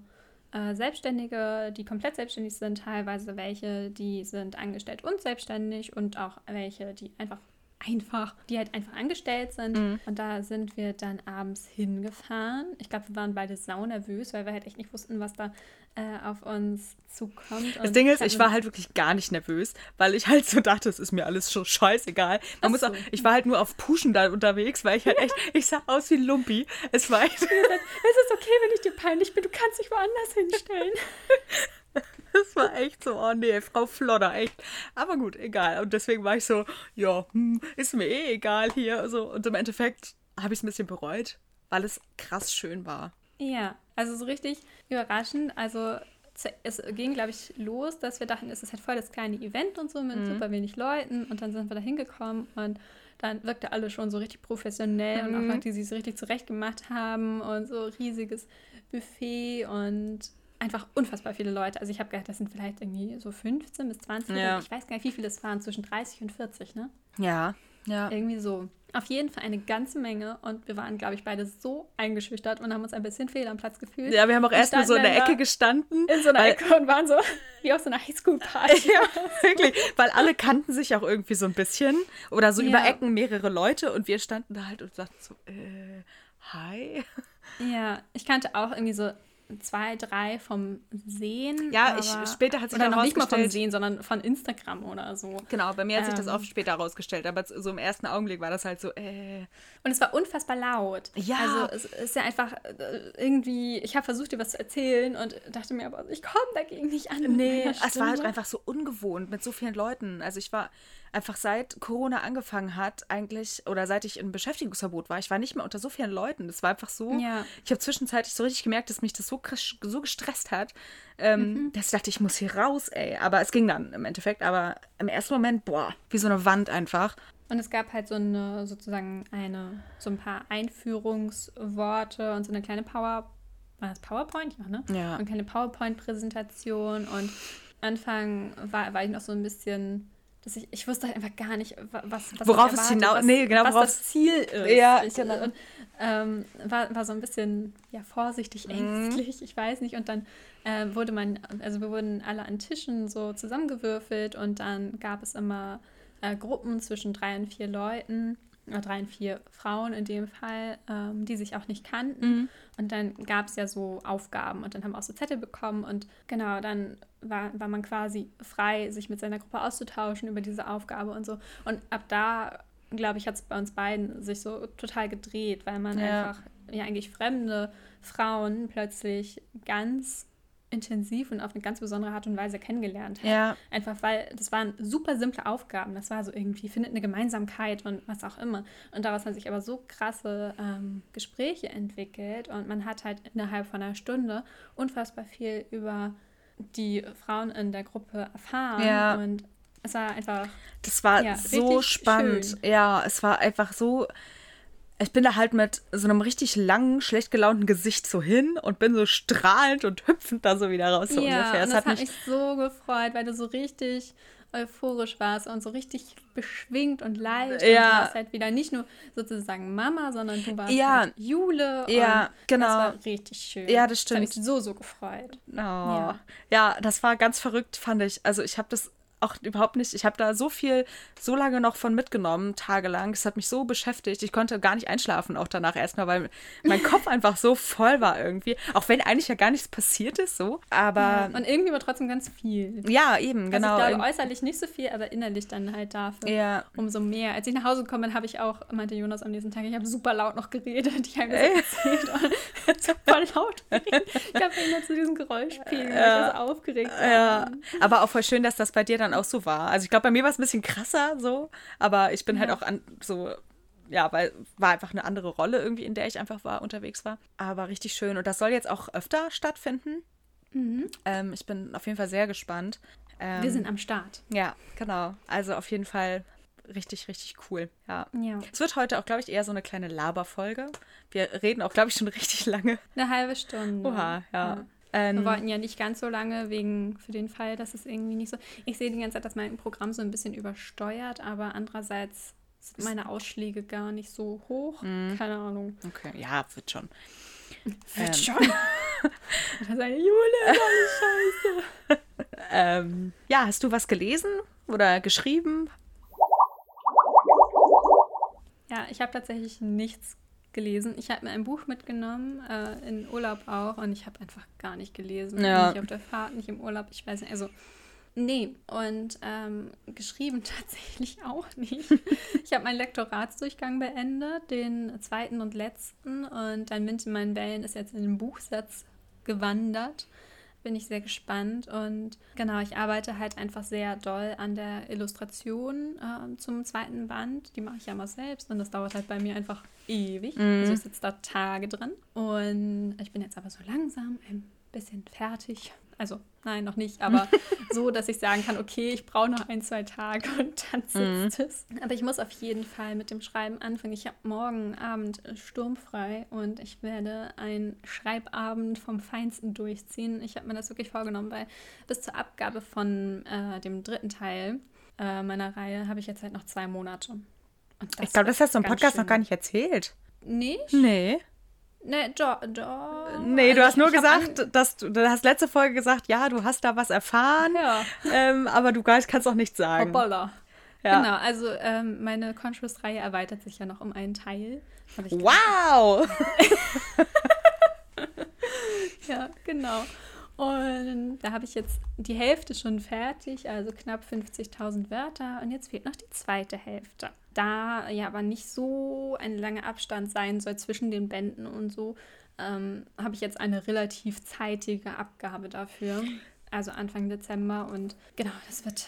äh, Selbstständige, die komplett selbstständig sind, teilweise welche, die sind angestellt und selbstständig und auch welche, die einfach einfach, die halt einfach angestellt sind. Mhm. Und da sind wir dann abends hingefahren. Ich glaube, wir waren beide sau nervös, weil wir halt echt nicht wussten, was da äh, auf uns zukommt. Das Und Ding ist, ich war halt wirklich gar nicht nervös, weil ich halt so dachte, es ist mir alles schon scheißegal. Man Ach muss so. auch, ich war halt nur auf Pushen da unterwegs, weil ich halt echt, ich sah aus wie Lumpi. Es war echt, Es ist okay, wenn ich dir peinlich bin, du kannst dich woanders hinstellen. das war echt so, oh nee, Frau Flodder, echt. Aber gut, egal. Und deswegen war ich so, ja, hm, ist mir eh egal hier. So. Und im Endeffekt habe ich es ein bisschen bereut, weil es krass schön war. Ja, also so richtig überraschend. Also es ging, glaube ich, los, dass wir dachten, es ist halt voll das kleine Event und so mit super wenig Leuten. Und dann sind wir da hingekommen und dann wirkte alle schon so richtig professionell und auch Leute, die sich so richtig zurechtgemacht haben und so riesiges Buffet und einfach unfassbar viele Leute. Also ich habe gedacht, das sind vielleicht irgendwie so 15 bis 20. Ja. Ich weiß gar nicht, wie viele es waren, zwischen 30 und 40, ne? Ja, ja. Irgendwie so. Auf jeden Fall eine ganze Menge und wir waren, glaube ich, beide so eingeschüchtert und haben uns ein bisschen fehl am Platz gefühlt. Ja, wir haben auch erstmal so in der Ecke gestanden. in so einer weil- Ecke und waren so wie auf so einer Highschool-Party. Ja, wirklich. Weil alle kannten sich auch irgendwie so ein bisschen. Oder so Ja. über Ecken mehrere Leute und wir standen da halt und sagten so, äh, hi. Ja, ich kannte auch irgendwie so zwei, drei vom Sehen. Ja, ich- später hat sich oder dann noch nicht mal vom rausgestellt- Sehen, sondern von Instagram oder so. Genau, bei mir hat sich das Ähm. auch später herausgestellt, aber so im ersten Augenblick war das halt so, äh. Und es war unfassbar laut. Ja. Also es ist ja einfach äh, irgendwie, ich habe versucht, dir was zu erzählen und dachte mir aber, ich komme dagegen nicht an. Nee, es war halt einfach so ungewohnt mit so vielen Leuten. Also ich war einfach seit Corona angefangen hat, eigentlich, oder seit ich im Beschäftigungsverbot war, ich war nicht mehr unter so vielen Leuten. Das war einfach so. Ja. Ich habe zwischenzeitlich so richtig gemerkt, dass mich das so, so gestresst hat, ähm, Mhm. dass ich dachte, ich muss hier raus, ey. Aber es ging dann im Endeffekt. Aber im ersten Moment, boah, wie so eine Wand einfach. Und es gab halt so eine, sozusagen eine, so ein paar Einführungsworte und so eine kleine Power, war das PowerPoint? Ja, ne? Ja. Und keine PowerPoint-Präsentation und Anfang war, war ich noch so ein bisschen, dass ich, ich wusste halt einfach gar nicht, wa- was, was Worauf es hinaus- was, nee, genau, was worauf das Ziel ist. Ja, ich, genau. Und, ähm, war, war so ein bisschen, ja, Mhm. vorsichtig, ängstlich, ich weiß nicht. Und dann äh, wurde man, also wir wurden alle an Tischen so zusammengewürfelt und dann gab es immer äh, Gruppen zwischen drei und vier Leuten, drei und vier Frauen in dem Fall, ähm, die sich auch nicht kannten. Mhm. Und dann gab es ja so Aufgaben und dann haben wir auch so Zettel bekommen und genau, dann war, war man quasi frei, sich mit seiner Gruppe auszutauschen über diese Aufgabe und so. Und ab da, glaube ich, hat es bei uns beiden sich so total gedreht, weil man ja. einfach ja eigentlich fremde Frauen plötzlich ganz intensiv und auf eine ganz besondere Art und Weise kennengelernt hat. Ja. Einfach weil das waren super simple Aufgaben. Das war so irgendwie, findet eine Gemeinsamkeit und was auch immer. Und daraus haben sich aber so krasse ähm, Gespräche entwickelt und man hat halt innerhalb von einer Stunde unfassbar viel über die Frauen in der Gruppe erfahren. Ja. Und es war einfach. Das war ja, so spannend. Schön. Ja, es war einfach so ich bin da halt mit so einem richtig langen, schlecht gelaunten Gesicht so hin und bin so strahlend und hüpfend da so wieder raus. So ja, ungefähr. Es das hat mich, mich so gefreut, weil du so richtig euphorisch warst und so richtig beschwingt und leicht. Ja. Und du warst halt wieder nicht nur sozusagen Mama, sondern du warst ja. halt Jule. Ja, genau. Das war richtig schön. Ja, das stimmt. Das hat mich so, so gefreut. Oh. Ja. ja, das war ganz verrückt, fand ich. Also ich habe das auch überhaupt nicht. Ich habe da so viel, so lange noch von mitgenommen, tagelang. Es hat mich so beschäftigt. Ich konnte gar nicht einschlafen, auch danach erstmal, weil mein Kopf einfach so voll war irgendwie. Auch wenn eigentlich ja gar nichts passiert ist, so. Aber. Ja, und irgendwie war trotzdem ganz viel. Ja, eben, genau. Also ich glaube, äußerlich nicht so viel, aber innerlich dann halt dafür. Ja. Umso mehr. Als ich nach Hause gekommen bin, habe ich auch, meinte Jonas am nächsten Tag, ich habe super laut noch geredet. Ich habe das erzählt. und super laut. Ich habe immer zu diesem Geräuschpegel, ja. so aufgeregt war. Ja. Aber auch voll schön, dass das bei dir dann dann auch so war. Also ich glaube, bei mir war es ein bisschen krasser so, aber ich bin halt ja. halt auch an, so, ja, weil war einfach eine andere Rolle irgendwie, in der ich einfach war, unterwegs war. Aber richtig schön. Und das soll jetzt auch öfter stattfinden. Mhm. Ähm, ich bin auf jeden Fall sehr gespannt. Ähm, Wir sind am Start. Ja, genau. Also auf jeden Fall richtig, richtig cool. Ja. ja. Es wird heute auch, glaube ich, eher so eine kleine Laberfolge. Wir reden auch, glaube ich, schon richtig lange. Eine halbe Stunde. Oha, ja. ja. Ähm, wir wollten ja nicht ganz so lange, wegen für den Fall, dass es irgendwie nicht so. Ich sehe die ganze Zeit, dass mein Programm so ein bisschen übersteuert, aber andererseits sind meine Ausschläge gar nicht so hoch. Mhm. Keine Ahnung. Okay, ja, wird schon. Wird ähm. schon. das ist eine Jule, Scheiße. ähm, ja, hast du was gelesen oder geschrieben? Ja, ich habe tatsächlich nichts gelesen. Ich habe mir ein Buch mitgenommen, äh, in Urlaub auch, und ich habe einfach gar nicht gelesen. Ja. Nicht auf der Fahrt, nicht im Urlaub, ich weiß nicht. Also, nee. Und ähm, geschrieben tatsächlich auch nicht. ich habe meinen Lektoratsdurchgang beendet, den zweiten und letzten. Und dann Mint in meinen Wellen ist jetzt in den Buchsatz gewandert bin ich sehr gespannt. Und genau, ich arbeite halt einfach sehr doll an der Illustration äh, zum zweiten Band. Die mache ich ja mal selbst und das dauert halt bei mir einfach ewig. Mhm. Also ich sitze da Tage drin. Und ich bin jetzt aber so langsam ein bisschen fertig. Also nein, noch nicht, aber so, dass ich sagen kann, okay, ich brauche noch ein, zwei Tage und dann sitzt mhm. es. Aber ich muss auf jeden Fall mit dem Schreiben anfangen. Ich habe morgen Abend sturmfrei und ich werde einen Schreibabend vom Feinsten durchziehen. Ich habe mir das wirklich vorgenommen, weil bis zur Abgabe von äh, dem dritten Teil äh, meiner Reihe habe ich jetzt halt noch zwei Monate. ich glaube, das hast du im Podcast schön. noch gar nicht erzählt. Nicht? Nee. Nee, doch, doch. Nee, du also, hast nur gesagt, dass du, du hast letzte Folge gesagt, ja, du hast da was erfahren, ja. ähm, aber du kannst auch nichts sagen. Hoppala. Ja. Genau, also ähm, meine Conscious-Reihe erweitert sich ja noch um einen Teil. Wow! ja, genau. Und da habe ich jetzt die Hälfte schon fertig, also knapp 50.000 Wörter. Und jetzt fehlt noch die zweite Hälfte. Da ja aber nicht so ein langer Abstand sein soll zwischen den Bänden und so, ähm, habe ich jetzt eine relativ zeitige Abgabe dafür. Also Anfang Dezember. Und genau, das wird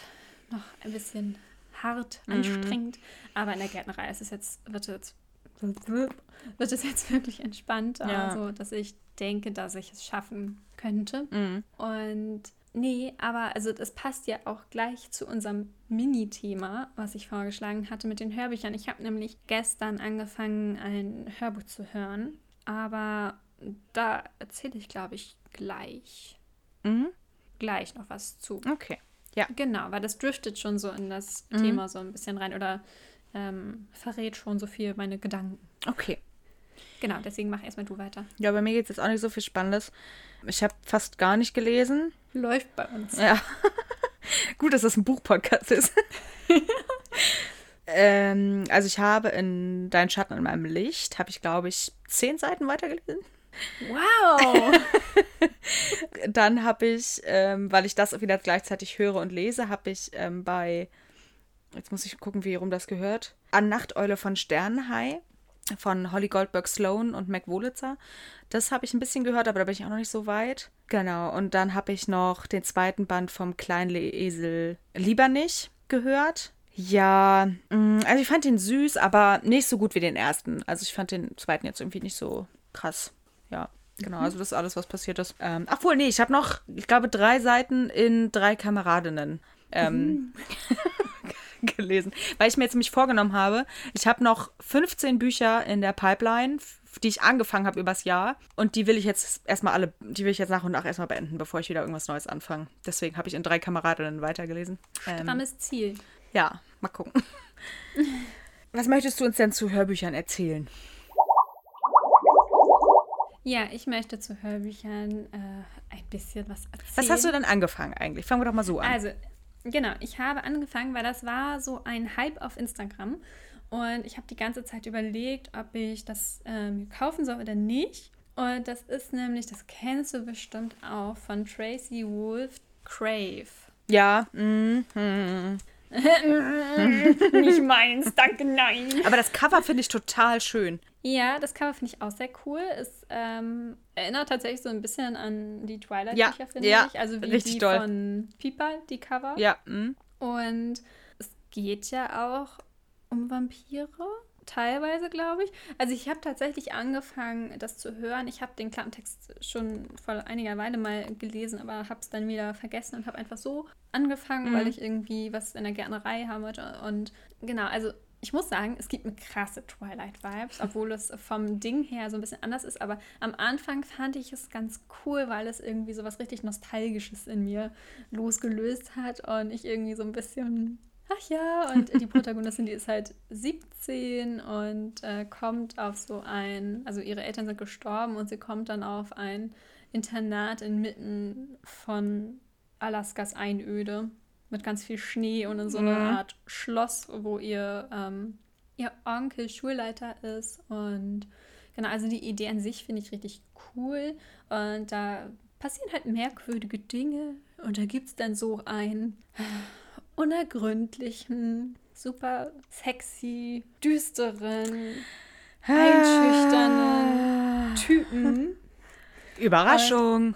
noch ein bisschen hart, mhm. anstrengend. Aber in der Gärtnerei ist es jetzt, wird es wird es jetzt wirklich entspannt, ja. also dass ich denke, dass ich es schaffen könnte. Mhm. Und nee, aber also das passt ja auch gleich zu unserem Mini-Thema, was ich vorgeschlagen hatte mit den Hörbüchern. Ich habe nämlich gestern angefangen, ein Hörbuch zu hören, aber da erzähle ich, glaube ich, gleich. Mhm. Gleich noch was zu. Okay. Ja. Genau, weil das driftet schon so in das mhm. Thema so ein bisschen rein oder ähm, verrät schon so viel meine Gedanken. Okay. Genau, deswegen mach erstmal du weiter. Ja, bei mir geht es jetzt auch nicht so viel Spannendes. Ich habe fast gar nicht gelesen. Läuft bei uns. Ja. Gut, dass das ein Buchpodcast ist. Ähm, also ich habe in Dein Schatten in meinem Licht, habe ich, glaube ich, zehn Seiten weitergelesen. Wow! Dann habe ich, ähm, weil ich das wieder gleichzeitig höre und lese, habe ich ähm, bei, jetzt muss ich gucken, wie rum das gehört, An Nachteule von Sternenhai von Holly Goldberg Sloan und Mac Wolitzer. Das habe ich ein bisschen gehört, aber da bin ich auch noch nicht so weit. Genau, und dann habe ich noch den zweiten Band vom kleinen Esel Lieber nicht gehört. Ja, mm, also ich fand den süß, aber nicht so gut wie den ersten. Also ich fand den zweiten jetzt irgendwie nicht so krass. Ja, genau, also das ist alles, was passiert ist. Ähm, ach wohl, nee, ich habe noch, ich glaube, drei Seiten in drei Kameradinnen. Ähm, gelesen, weil ich mir jetzt nämlich vorgenommen habe, ich habe noch 15 Bücher in der Pipeline, die ich angefangen habe übers Jahr und die will ich jetzt erstmal alle, die will ich jetzt nach und nach erstmal beenden, bevor ich wieder irgendwas Neues anfange. Deswegen habe ich in drei Kameradinnen weitergelesen. Ähm, Strammes Ziel. Ja, mal gucken. Was möchtest du uns denn zu Hörbüchern erzählen? Ja, ich möchte zu Hörbüchern äh, ein bisschen was erzählen. Was hast du denn angefangen eigentlich? Fangen wir doch mal so an. Also, genau, ich habe angefangen, weil das war so ein Hype auf Instagram. Und ich habe die ganze Zeit überlegt, ob ich das äh, mir kaufen soll oder nicht. Und das ist nämlich, das kennst du bestimmt auch, von Tracy Wolf Crave. Ja. Mm -hmm. nicht meins, danke, nein. Aber das Cover finde ich total schön. Ja, das Cover finde ich auch sehr cool. Es ähm, erinnert tatsächlich so ein bisschen an die Twilight-Bücher, ja, finde ja, ich. Also wie die doll. von Pipa, die Cover. Ja. Mm. Und es geht ja auch um Vampire. Teilweise, glaube ich. Also ich habe tatsächlich angefangen, das zu hören. Ich habe den Klappentext schon vor einiger Weile mal gelesen, aber habe es dann wieder vergessen und habe einfach so angefangen, Mhm. weil ich irgendwie was in der Gärtnerei haben wollte. Und genau, also ich muss sagen, es gibt mir krasse Twilight-Vibes, obwohl es vom Ding her so ein bisschen anders ist. Aber am Anfang fand ich es ganz cool, weil es irgendwie so was richtig Nostalgisches in mir losgelöst hat und ich irgendwie so ein bisschen ach ja, und die Protagonistin, die ist halt 17 und äh, kommt auf so ein, also ihre Eltern sind gestorben und sie kommt dann auf ein Internat inmitten von Alaskas Einöde mit ganz viel Schnee und in so einer Mhm. Art Schloss, wo ihr, ähm, ihr Onkel Schulleiter ist und genau, also die Idee an sich finde ich richtig cool und da passieren halt merkwürdige Dinge und da gibt es dann so ein unergründlichen, super sexy, düsteren, einschüchternen Typen. Überraschung.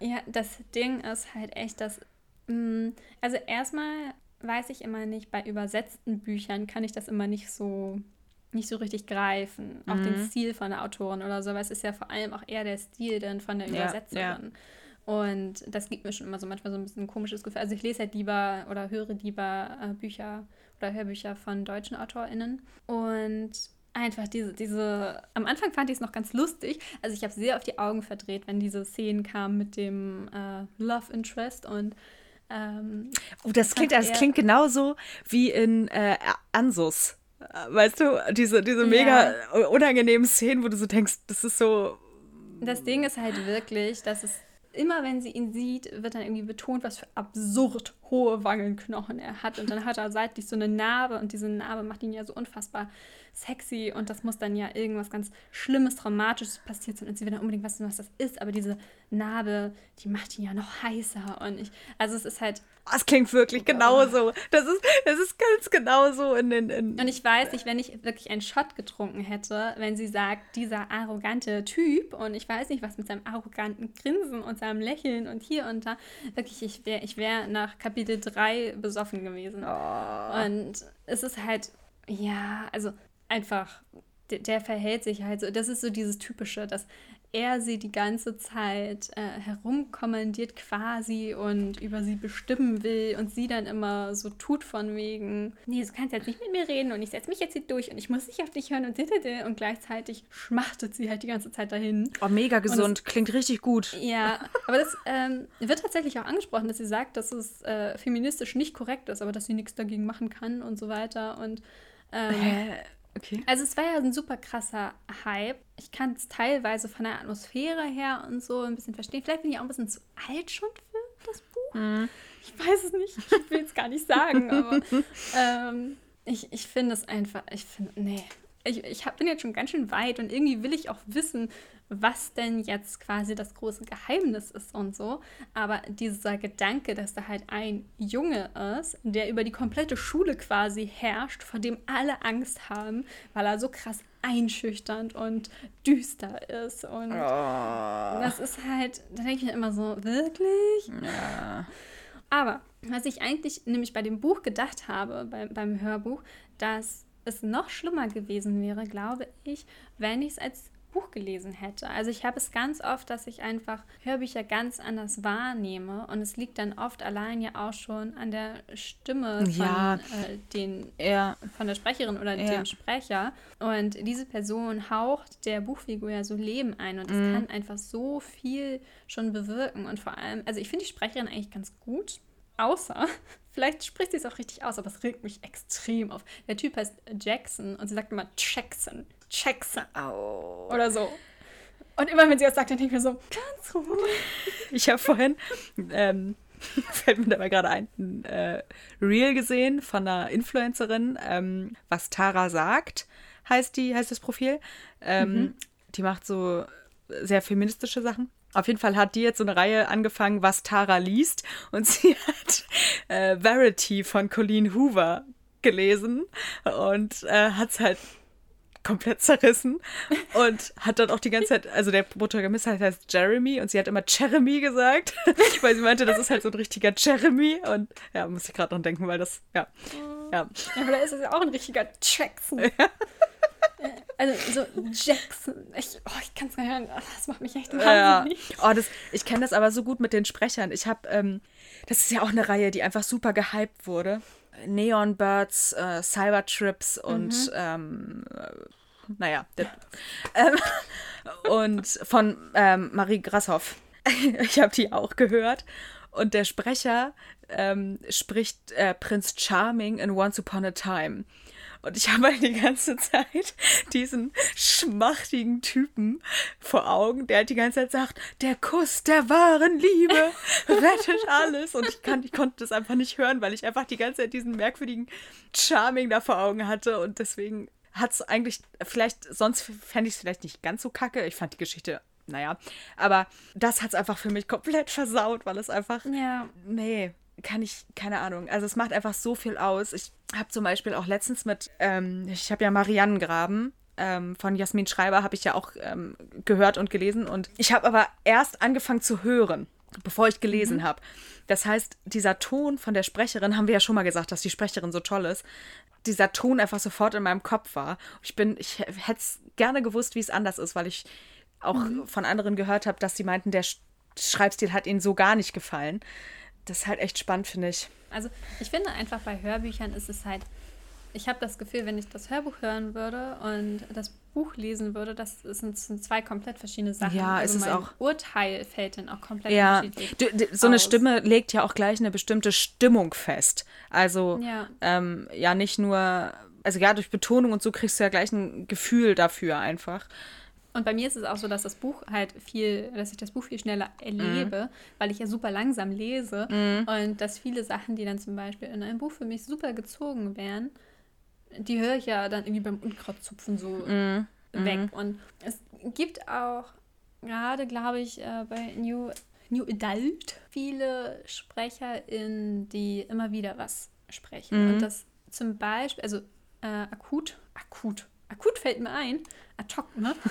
Ja, das Ding ist halt echt, dass. Mh, Also, erstmal weiß ich immer nicht, bei übersetzten Büchern kann ich das immer nicht so nicht so richtig greifen. Auch den Mhm. Stil von der Autorin oder so, weil es ist ja vor allem auch eher der Stil dann von der Ja, Übersetzerin. Und das gibt mir schon immer so manchmal so ein bisschen ein komisches Gefühl. Also ich lese halt lieber oder höre lieber äh, Bücher oder Hörbücher von deutschen AutorInnen. Und einfach diese, diese, am Anfang fand ich es noch ganz lustig. Also ich habe sehr auf die Augen verdreht, wenn diese Szenen kamen mit dem äh, Love Interest und ähm, Oh, das klingt, das klingt genauso wie in äh, Ansus. Äh, Weißt du, diese, diese Ja. mega unangenehmen Szenen, wo du so denkst, das ist so. Das Ding ist halt wirklich, dass es immer, wenn sie ihn sieht, wird dann irgendwie betont, was für absurd hohe Wangenknochen er hat. Und dann hat er seitlich so eine Narbe und diese Narbe macht ihn ja so unfassbar sexy und das muss dann ja irgendwas ganz Schlimmes, Traumatisches passiert sein und sie will dann unbedingt wissen, was das ist. Aber diese Narbe, die macht ihn ja noch heißer und ich, also es ist halt, Das klingt wirklich genauso. Das ist, das ist ganz genauso in den. In, Und ich weiß nicht, wenn ich wirklich einen Shot getrunken hätte, wenn sie sagt, dieser arrogante Typ und ich weiß nicht, was mit seinem arroganten Grinsen und seinem Lächeln und hier und da, wirklich, ich wäre ich wär nach Kapitel 3 besoffen gewesen. oh. Und es ist halt, ja, also einfach, der, der verhält sich halt so, das ist so dieses Typische, dass er sie die ganze Zeit äh, herumkommandiert quasi und über sie bestimmen will und sie dann immer so tut von wegen, nee, du kannst jetzt nicht mit mir reden und ich setze mich jetzt hier durch und ich muss nicht auf dich hören und dittete und gleichzeitig schmachtet sie halt die ganze Zeit dahin. oh, mega gesund. Klingt richtig gut. Ja, aber das ähm, wird tatsächlich auch angesprochen, dass sie sagt, dass es äh, feministisch nicht korrekt ist, aber dass sie nichts dagegen machen kann und so weiter. Und ähm? Okay. also es war ja ein super krasser Hype. Ich kann es teilweise von der Atmosphäre her und so ein bisschen verstehen. Vielleicht bin ich auch ein bisschen zu alt schon für das Buch. Mhm. Ich weiß es nicht. Ich will es gar nicht sagen, aber ähm, ich, ich finde es einfach, ich finde, nee. Ich, ich hab, bin jetzt schon ganz schön weit und irgendwie will ich auch wissen, was denn jetzt quasi das große Geheimnis ist und so. Aber dieser Gedanke, dass da halt ein Junge ist, der über die komplette Schule quasi herrscht, vor dem alle Angst haben, weil er so krass einschüchternd und düster ist. Und oh. das ist halt, da denke ich mir immer so, wirklich? Ja. Aber was ich eigentlich nämlich bei dem Buch gedacht habe, bei, beim Hörbuch, dass es noch schlimmer gewesen wäre, glaube ich, wenn ich es als Buch gelesen hätte. Also ich habe es ganz oft, dass ich einfach Hörbücher ganz anders wahrnehme und es liegt dann oft allein ja auch schon an der Stimme von, ja. äh, den, ja. von der Sprecherin oder ja. dem Sprecher. Und diese Person haucht der Buchfigur ja so Leben ein und es mhm. kann einfach so viel schon bewirken. Und vor allem, also ich finde die Sprecherin eigentlich ganz gut. Außer, vielleicht spricht sie es auch richtig aus, aber es regt mich extrem auf. Der Typ heißt Jackson und sie sagt immer Jackson. Jackson. Au. Oder so. Und immer wenn sie das sagt, dann denke ich mir so, ganz ruhig. Ich habe vorhin, ähm, fällt mir dabei gerade ein, ein äh, Reel gesehen von einer Influencerin, ähm, was Tara sagt, heißt die, heißt das Profil. Ähm, mhm. Die macht so sehr feministische Sachen. Auf jeden Fall hat die jetzt so eine Reihe angefangen, was Tara liest. Und sie hat äh, Verity von Colleen Hoover gelesen und äh, hat es halt komplett zerrissen und hat dann auch die ganze Zeit, also der Protagonist heißt Jeremy und sie hat immer Jeremy gesagt, weil sie meinte, das ist halt so ein richtiger Jeremy und ja, muss ich gerade noch denken, weil das, ja. Ja, ja aber da ist es ja auch ein richtiger Jackson. Ja. Also so Jackson, ich, oh, ich kann es gar nicht hören, das macht mich echt wahnsinnig. Ja. Oh, das, ich kenne das aber so gut mit den Sprechern. Ich habe, ähm, das ist ja auch eine Reihe, die einfach super gehypt wurde. Neon Birds, äh, Cybertrips und mhm. ähm, naja, ähm, und von ähm, Marie Grasshoff. ich habe die auch gehört. Und der Sprecher ähm, spricht äh, Prinz Charming in Once Upon a Time. Und ich habe halt die ganze Zeit diesen schmachtigen Typen vor Augen, der halt die ganze Zeit sagt, der Kuss der wahren Liebe rettet alles. Und ich, kann, ich konnte das einfach nicht hören, weil ich einfach die ganze Zeit diesen merkwürdigen Charming da vor Augen hatte. Und deswegen hat es eigentlich, vielleicht, sonst fände ich es vielleicht nicht ganz so kacke. Ich fand die Geschichte naja. Aber das hat es einfach für mich komplett versaut, weil es einfach. Ja. Nee, kann ich, keine Ahnung. Also es macht einfach so viel aus. Ich habe zum Beispiel auch letztens mit, ähm, ich habe ja Mariannengraben ähm, von Jasmin Schreiber, habe ich ja auch ähm, gehört und gelesen. Und ich habe aber erst angefangen zu hören, bevor ich gelesen mhm. habe. Das heißt, dieser Ton von der Sprecherin, haben wir ja schon mal gesagt, dass die Sprecherin so toll ist, dieser Ton einfach sofort in meinem Kopf war. Ich bin, ich hätte es gerne gewusst, wie es anders ist, weil ich auch mhm. von anderen gehört habe, dass sie meinten, der Schreibstil hat ihnen so gar nicht gefallen das ist halt echt spannend, finde ich. Also ich finde einfach bei Hörbüchern ist es halt, ich habe das Gefühl, wenn ich das Hörbuch hören würde und das Buch lesen würde, das sind, sind zwei komplett verschiedene Sachen. Ja, also ist es auch. Urteil fällt dann auch komplett ja. unterschiedlich. So eine aus. Stimme legt ja auch gleich eine bestimmte Stimmung fest. Also ja, ähm, ja nicht nur, also ja, durch Betonung und so kriegst du ja gleich ein Gefühl dafür einfach. Und bei mir ist es auch so, dass das Buch halt viel, dass ich das Buch viel schneller erlebe, mm. weil ich ja super langsam lese mm. und dass viele Sachen, die dann zum Beispiel in einem Buch für mich super gezogen wären, die höre ich ja dann irgendwie beim Unkrautzupfen so mm. weg. Mhm. Und es gibt auch gerade, glaube ich, äh, bei New, New Adult viele SprecherInnen, die immer wieder was sprechen. Und mhm. das zum Beispiel, also äh, akut, akut, akut fällt mir ein, ad hoc, ne?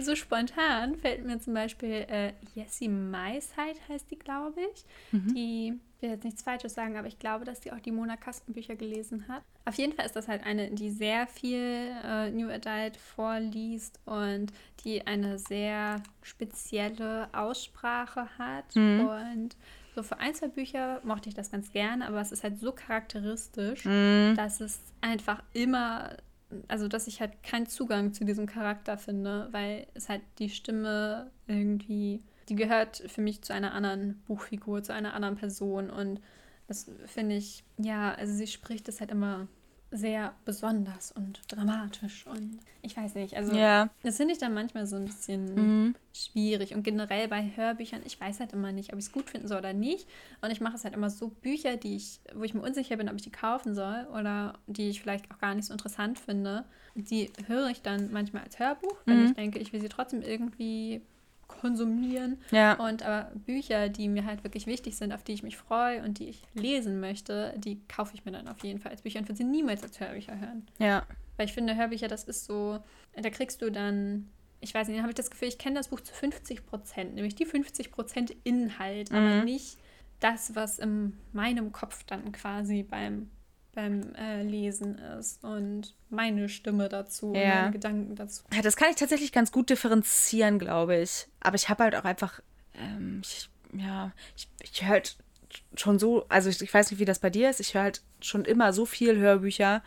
so spontan fällt mir zum Beispiel äh, Jessie Meisheit heißt die, glaube ich. Mhm. Die, ich will jetzt nichts Falsches sagen, aber ich glaube, dass die auch die Mona Kastenbücher gelesen hat. Auf jeden Fall ist das halt eine, die sehr viel äh, New Adult vorliest und die eine sehr spezielle Aussprache hat mhm. und so für ein, zwei Bücher mochte ich das ganz gerne, aber es ist halt so charakteristisch, mm. dass es einfach immer, also dass ich halt keinen Zugang zu diesem Charakter finde, weil es halt die Stimme irgendwie, die gehört für mich zu einer anderen Buchfigur, zu einer anderen Person und das finde ich, ja, also sie spricht es halt immer sehr besonders und dramatisch und ich weiß nicht. Also Ja. das finde ich dann manchmal so ein bisschen Mhm. schwierig. Und generell bei Hörbüchern, ich weiß halt immer nicht, ob ich es gut finden soll oder nicht. Und ich mache es halt immer so Bücher, die ich, wo ich mir unsicher bin, ob ich die kaufen soll oder die ich vielleicht auch gar nicht so interessant finde. Die höre ich dann manchmal als Hörbuch, wenn Mhm. ich denke, ich will sie trotzdem irgendwie konsumieren. Ja. Und aber Bücher, die mir halt wirklich wichtig sind, auf die ich mich freue und die ich lesen möchte, die kaufe ich mir dann auf jeden Fall als Bücher und würde sie niemals als Hörbücher hören. Ja. Weil ich finde, Hörbücher, das ist so, da kriegst du dann, ich weiß nicht, habe ich das Gefühl, ich kenne das Buch zu 50 Prozent, nämlich die 50 Prozent Inhalt, aber Mhm. nicht das, was in meinem Kopf dann quasi beim, beim äh, Lesen ist und meine Stimme dazu und Ja. meine Gedanken dazu. Ja, das kann ich tatsächlich ganz gut differenzieren, glaube ich. Aber ich habe halt auch einfach, ähm, ich, ja, ich, ich höre halt schon so, also ich, ich weiß nicht, wie das bei dir ist, ich höre halt schon immer so viel Hörbücher.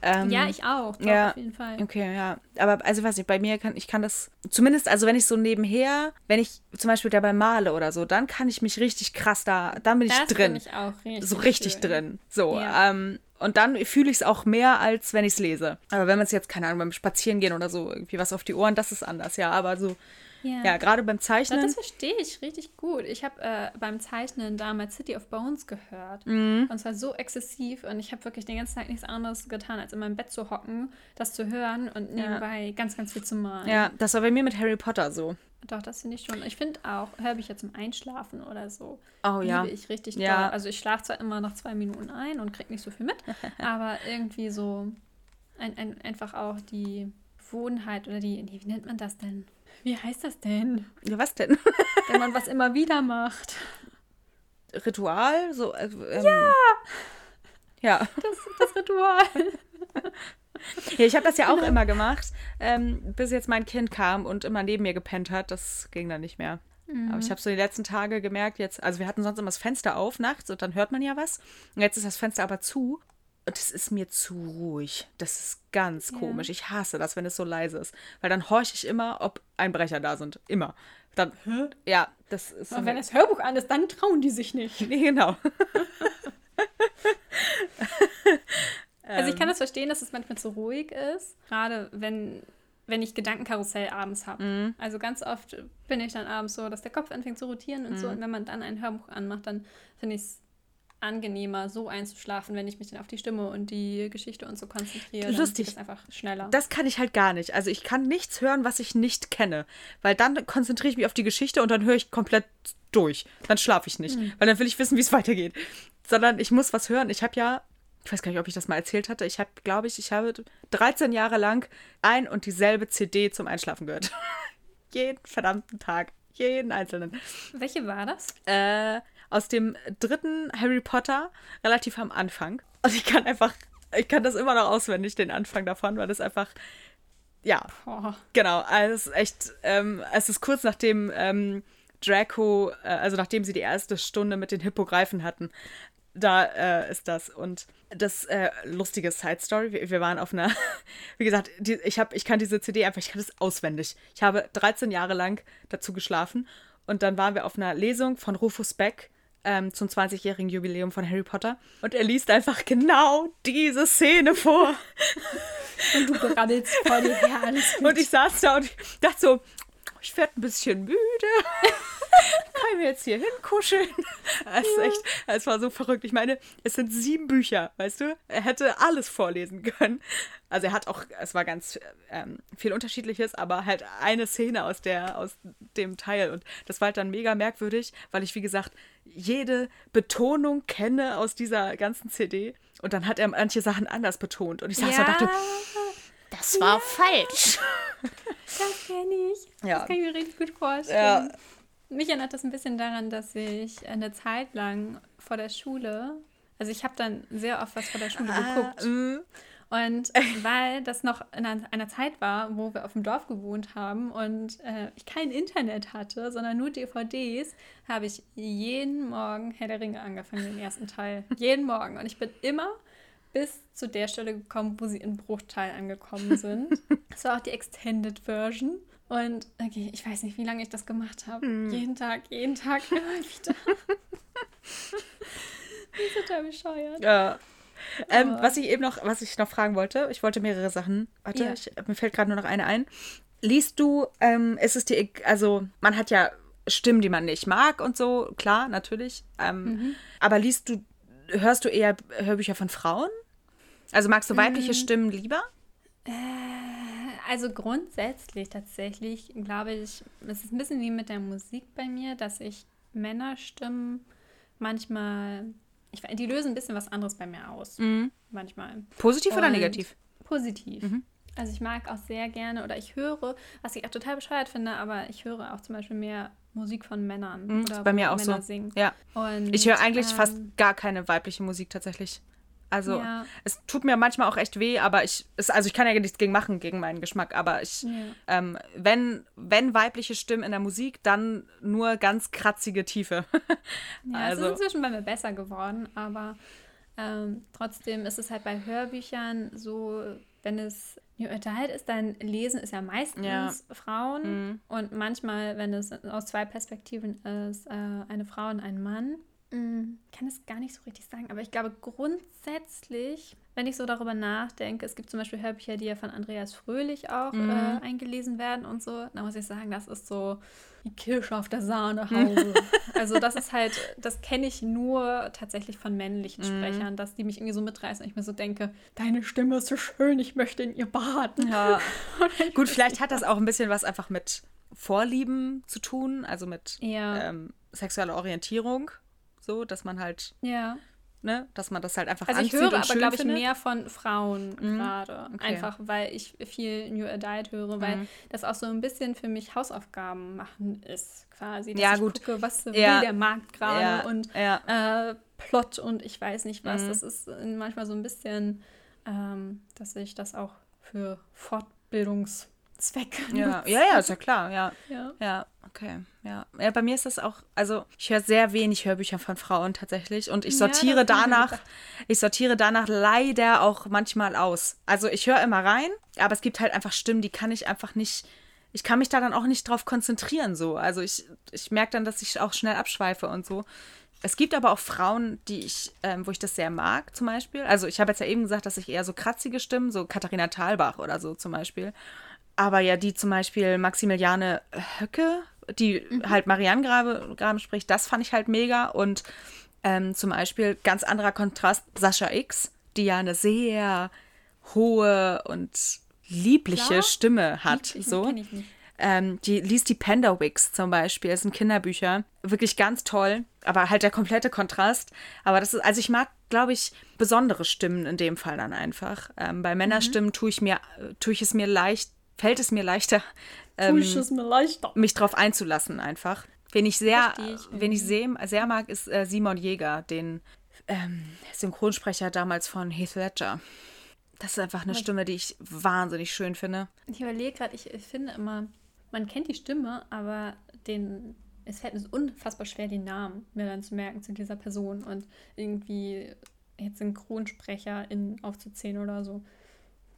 Ähm, ja, ich auch, doch, ja. auf jeden Fall. Okay, ja. Aber also weiß ich, bei mir kann ich kann das zumindest, also wenn ich so nebenher, wenn ich zum Beispiel dabei male oder so, dann kann ich mich richtig krass da, dann bin ich Das drin. bin ich auch richtig. so richtig schön. drin. So. Ja. Ähm, und dann fühle ich es auch mehr, als wenn ich es lese. Aber wenn man es jetzt, keine Ahnung, beim Spazierengehen oder so, irgendwie was auf die Ohren, das ist anders, ja. Aber so, Ja. ja, gerade beim Ja, Zeichnen. das verstehe ich richtig gut. Ich habe äh, beim Zeichnen damals City of Bones gehört. Mhm. Und zwar so exzessiv. Und ich habe wirklich den ganzen Tag nichts anderes getan, als in meinem Bett zu hocken, das zu hören und nebenbei ganz, ganz viel zu malen. ja, das war bei mir mit Harry Potter so. Doch, das finde ich schon. Ich finde auch Hörbücher zum Einschlafen oder so. Oh ja. Liebe ich richtig Ja. doll. Also ich schlafe zwar immer nach zwei Minuten ein und kriege nicht so viel mit, aber irgendwie so ein, ein, einfach auch die Gewohnheit oder die, wie nennt man das denn? Wie heißt das denn? Ja, was denn? Wenn man was immer wieder macht. Ritual? So, äh, ähm, ja! Ja. Das, das Ritual. Ja, ich habe das ja auch immer gemacht, ähm, bis jetzt mein Kind kam und immer neben mir gepennt hat. Das ging dann nicht mehr. Aber ich habe so die letzten Tage gemerkt, jetzt, also wir hatten sonst immer das Fenster auf nachts und dann hört man ja was. Und jetzt ist das Fenster aber zu und es ist mir zu ruhig. Das ist ganz Ja. komisch. Ich hasse das, wenn es so leise ist. Weil dann horche ich immer, ob Einbrecher da sind. Immer. Dann, ja, das ist. Und wenn das Hörbuch an ist, dann trauen die sich nicht. nee, genau. Also ich kann das verstehen, dass es manchmal zu ruhig ist, gerade wenn, wenn ich Gedankenkarussell abends habe. Also ganz oft bin ich dann abends so, dass der Kopf anfängt zu rotieren und so. Und wenn man dann ein Hörbuch anmacht, dann finde ich es angenehmer, so einzuschlafen, wenn ich mich dann auf die Stimme und die Geschichte und so konzentriere. Dann Lustig. geht es einfach schneller. Das kann ich halt gar nicht. Also ich kann nichts hören, was ich nicht kenne. Weil dann konzentriere ich mich auf die Geschichte und dann höre ich komplett durch. Dann schlafe ich nicht. Weil dann will ich wissen, wie es weitergeht. Sondern ich muss was hören. Ich habe ja, ich weiß gar nicht, ob ich das mal erzählt hatte. Ich habe, glaube ich, ich habe 13 Jahre lang ein und dieselbe CD zum Einschlafen gehört. Jeden verdammten Tag. Jeden einzelnen. Welche war das? Äh, aus dem dritten Harry Potter, relativ am Anfang. Und ich kann einfach, ich kann das immer noch auswendig, den Anfang davon, weil das einfach, ja, Oh, genau, also es ist echt, ähm, es ist kurz nachdem ähm, Draco, äh, also nachdem sie die erste Stunde mit den Hippogreifen hatten, da äh, ist das. Und das äh, lustige Side Story, wir, wir waren auf einer, wie gesagt, die, ich, hab, ich kann diese CD einfach, ich kann das auswendig. Ich habe 13 Jahre lang dazu geschlafen und dann waren wir auf einer Lesung von Rufus Beck ähm, zum 20-jährigen Jubiläum von Harry Potter und er liest einfach genau diese Szene vor. und du brabbelst vor dir her, alles gut. Und ich saß da und dachte so, ich werde ein bisschen müde. Kann ich mir jetzt hier hinkuscheln? Es ist echt, es war so verrückt. Ich meine, es sind sieben Bücher, weißt du? Er hätte alles vorlesen können. Also er hat auch, es war ganz ähm, viel Unterschiedliches, aber halt eine Szene aus der, aus dem Teil. Und das war halt dann mega merkwürdig, weil ich, wie gesagt, jede Betonung kenne aus dieser ganzen CD. Und dann hat er manche Sachen anders betont. Und ich saß da und dachte, das war falsch. Das kenne ich. Ja. Das kann ich mir richtig gut vorstellen. Ja. Mich erinnert das ein bisschen daran, dass ich eine Zeit lang vor der Schule, also ich habe dann sehr oft was vor der Schule geguckt. Mm, Und weil das noch in einer, Zeit war, wo wir auf dem Dorf gewohnt haben und äh, ich kein Internet hatte, sondern nur DVDs, habe ich jeden Morgen Herr der Ringe angefangen, den ersten Teil. jeden Morgen. Und ich bin immer bis zu der Stelle gekommen, wo sie in Bruchteil angekommen sind. Das war auch die Extended Version. Und okay, ich weiß nicht, wie lange ich das gemacht habe. Jeden Tag, jeden Tag, immer wieder. Das ist total bescheuert. Ja. Ähm, was ich eben noch, was ich noch fragen wollte, ich wollte mehrere Sachen. Warte, Ja. ich, mir fällt gerade nur noch eine ein. Liest du, ähm, ist es dir, e- also man hat ja Stimmen, die man nicht mag und so, klar, natürlich. Ähm, Mhm. Aber liest du, hörst du eher Hörbücher von Frauen? Also magst du Mhm. weibliche Stimmen lieber? Also grundsätzlich tatsächlich glaube ich, es ist ein bisschen wie mit der Musik bei mir, dass ich Männerstimmen manchmal, ich, die lösen ein bisschen was anderes bei mir aus. Manchmal. Positiv oder Und negativ? Positiv. Also ich mag auch sehr gerne oder ich höre, was ich auch total bescheuert finde, aber ich höre auch zum Beispiel mehr Musik von Männern. Mhm, oder ist bei mir auch Männer so. Singen. Ja. Und, Ich höre eigentlich ähm, fast gar keine weibliche Musik tatsächlich. Also Ja. es tut mir manchmal auch echt weh, aber ich, es, also ich kann ja nichts gegen machen, gegen meinen Geschmack, aber ich, Ja. ähm, wenn, wenn weibliche Stimmen in der Musik, dann nur ganz kratzige Tiefe. Ja, Also- es ist inzwischen bei mir besser geworden, aber ähm, trotzdem ist es halt bei Hörbüchern so, wenn es New Adult ist, dann lesen ist ja meistens Ja. Mhm. Frauen und manchmal, wenn es aus zwei Perspektiven ist, äh, eine Frau und ein Mann. Mm, Ich kann es gar nicht so richtig sagen, aber ich glaube grundsätzlich, wenn ich so darüber nachdenke, es gibt zum Beispiel Hörbücher, die ja von Andreas Fröhlich auch Mhm. äh, eingelesen werden und so, da muss ich sagen, das ist so die Kirsche auf der Sahnehaube. also das ist halt, das kenne ich nur tatsächlich von männlichen Sprechern, dass die mich irgendwie so mitreißen und ich mir so denke, deine Stimme ist so schön, ich möchte in ihr baden. Ja. Gut, vielleicht hat das auch ein bisschen was einfach mit Vorlieben zu tun, also mit Ja. ähm, sexueller Orientierung, so, dass man halt, Ja. ne, dass man das halt einfach Also ich höre aber, glaube ich, mehr von Frauen gerade. okay. Einfach, weil ich viel New Adult höre, weil das auch so ein bisschen für mich Hausaufgaben machen ist, quasi. Dass Ja, ich gut. gucke, was Ja. will der Markt gerade Ja, und ja. äh, Plot und ich weiß nicht was. Das ist manchmal so ein bisschen, ähm, dass ich das auch für Fortbildungszwecke Ja, ja, ja, ist ja klar, ja. Ja. Ja, okay. Ja. ja, bei mir ist das auch, also ich höre sehr wenig Hörbücher von Frauen tatsächlich und ich Ja, sortiere mir danach, ich sortiere danach leider auch manchmal aus. Also ich höre immer rein, aber es gibt halt einfach Stimmen, die kann ich einfach nicht, ich kann mich da dann auch nicht drauf konzentrieren so. Also ich, ich merke dann, dass ich auch schnell abschweife und so. Es gibt aber auch Frauen, die ich, ähm, wo ich das sehr mag, zum Beispiel. Also ich habe jetzt ja eben gesagt, dass ich eher so kratzige Stimmen, so Katharina Thalbach oder so zum Beispiel. Aber ja, die zum Beispiel Maximiliane Höcke, die halt Marianne Grabe, Graben spricht, das fand ich halt mega. Und ähm, zum Beispiel ganz anderer Kontrast, Sascha X, die ja eine sehr hohe und liebliche Klar. Stimme hat. Ich, so. kenn ich nicht. Ähm, die liest die Penderwicks zum Beispiel, das sind Kinderbücher. Wirklich ganz toll, aber halt der komplette Kontrast. Aber das ist, also ich mag, glaube ich, besondere Stimmen in dem Fall dann einfach. Ähm, bei Männerstimmen tue ich mir, tue ich es mir leicht, fällt es mir leichter, ähm, ich es mir leichter. mich drauf einzulassen einfach. Wen ich sehr, ich wen ich sehr, sehr mag, ist äh, Simon Jäger, den ähm, Synchronsprecher damals von Heath Ledger. Das ist einfach eine Stimme, die ich wahnsinnig schön finde. Ich überlege gerade, ich, ich finde immer, man kennt die Stimme, aber den, es fällt mir unfassbar schwer, den Namen mir dann zu merken zu dieser Person und irgendwie jetzt Synchronsprecher in aufzuzählen oder so.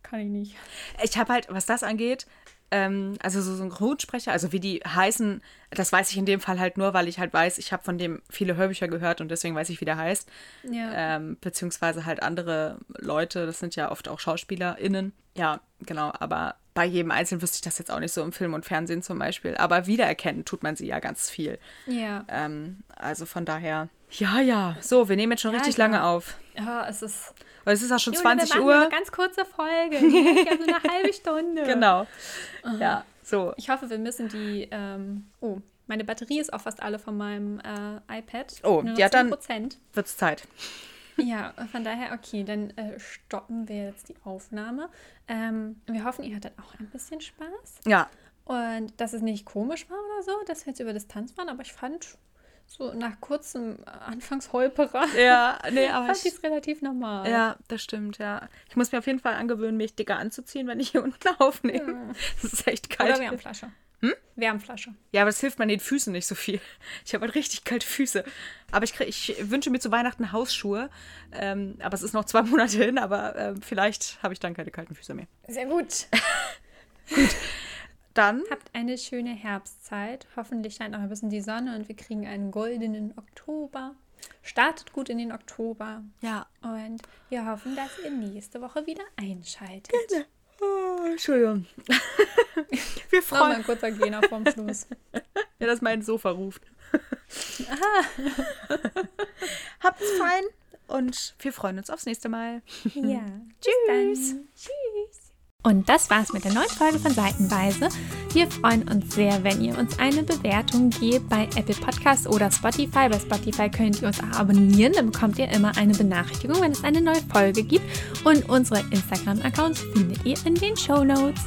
Kann ich nicht. Ich habe halt, was das angeht, ähm, also so Synchronsprecher, also wie die heißen, das weiß ich in dem Fall halt nur, weil ich halt weiß, ich habe von dem viele Hörbücher gehört und deswegen weiß ich, wie der heißt. Ja. Ähm, beziehungsweise halt andere Leute, das sind ja oft auch SchauspielerInnen. Ja, genau, aber bei jedem Einzelnen wüsste ich das jetzt auch nicht so im Film und Fernsehen zum Beispiel. Aber wiedererkennen tut man sie ja ganz viel. ja. Ähm, also von daher, ja, ja. So, wir nehmen jetzt schon Ja, richtig ja. lange auf. Ja, es ist. Und es ist auch schon Junge, 20 wir machen Uhr. Eine ganz kurze Folge. Ja so eine halbe Stunde. Genau. Ja, so. Ich hoffe, wir müssen die. Ähm, oh, meine Batterie ist auch fast alle von meinem äh, iPad. Oh, ja, dann- 10%. Wird's Zeit. Ja, von daher, okay, dann äh, stoppen wir jetzt die Aufnahme. Ähm, wir hoffen, ihr hattet auch ein bisschen Spaß Ja, und dass es nicht komisch war oder so, dass wir jetzt über Distanz waren, aber ich fand so nach kurzem Anfangsholperer ja, nee, aber fand ich es relativ normal. Ja, das stimmt, ja. Ich muss mir auf jeden Fall angewöhnen, mich dicker anzuziehen, wenn ich hier unten aufnehme. Das ist echt kalt. Oder Wärmflasche. Hm? Wärmflasche. Ja, aber das hilft meinen Füßen nicht so viel. Ich habe halt richtig kalte Füße. Aber ich, krieg, ich wünsche mir zu Weihnachten Hausschuhe. Ähm, aber es ist noch zwei Monate hin, aber ähm, vielleicht habe ich dann keine kalten Füße mehr. Sehr gut. Dann, Habt eine schöne Herbstzeit. Hoffentlich scheint noch ein bisschen die Sonne und wir kriegen einen goldenen Oktober. Startet gut in den Oktober. Ja. Und wir hoffen, dass ihr nächste Woche wieder einschaltet. Gerne. Oh, Entschuldigung. Wir freuen uns. ein kurzer Gena vorm Schluss. ja, dass mein Sofa ruft. Habt's fein und wir freuen uns aufs nächste Mal. Ja. Tschüss. Tschüss. Und das war's mit der neuen Folge von Seitenweise. Wir freuen uns sehr, wenn ihr uns eine Bewertung gebt bei Apple Podcasts oder Spotify. Bei Spotify könnt ihr uns auch abonnieren, dann bekommt ihr immer eine Benachrichtigung, wenn es eine neue Folge gibt. Und unsere Instagram-Accounts findet ihr in den Show Notes.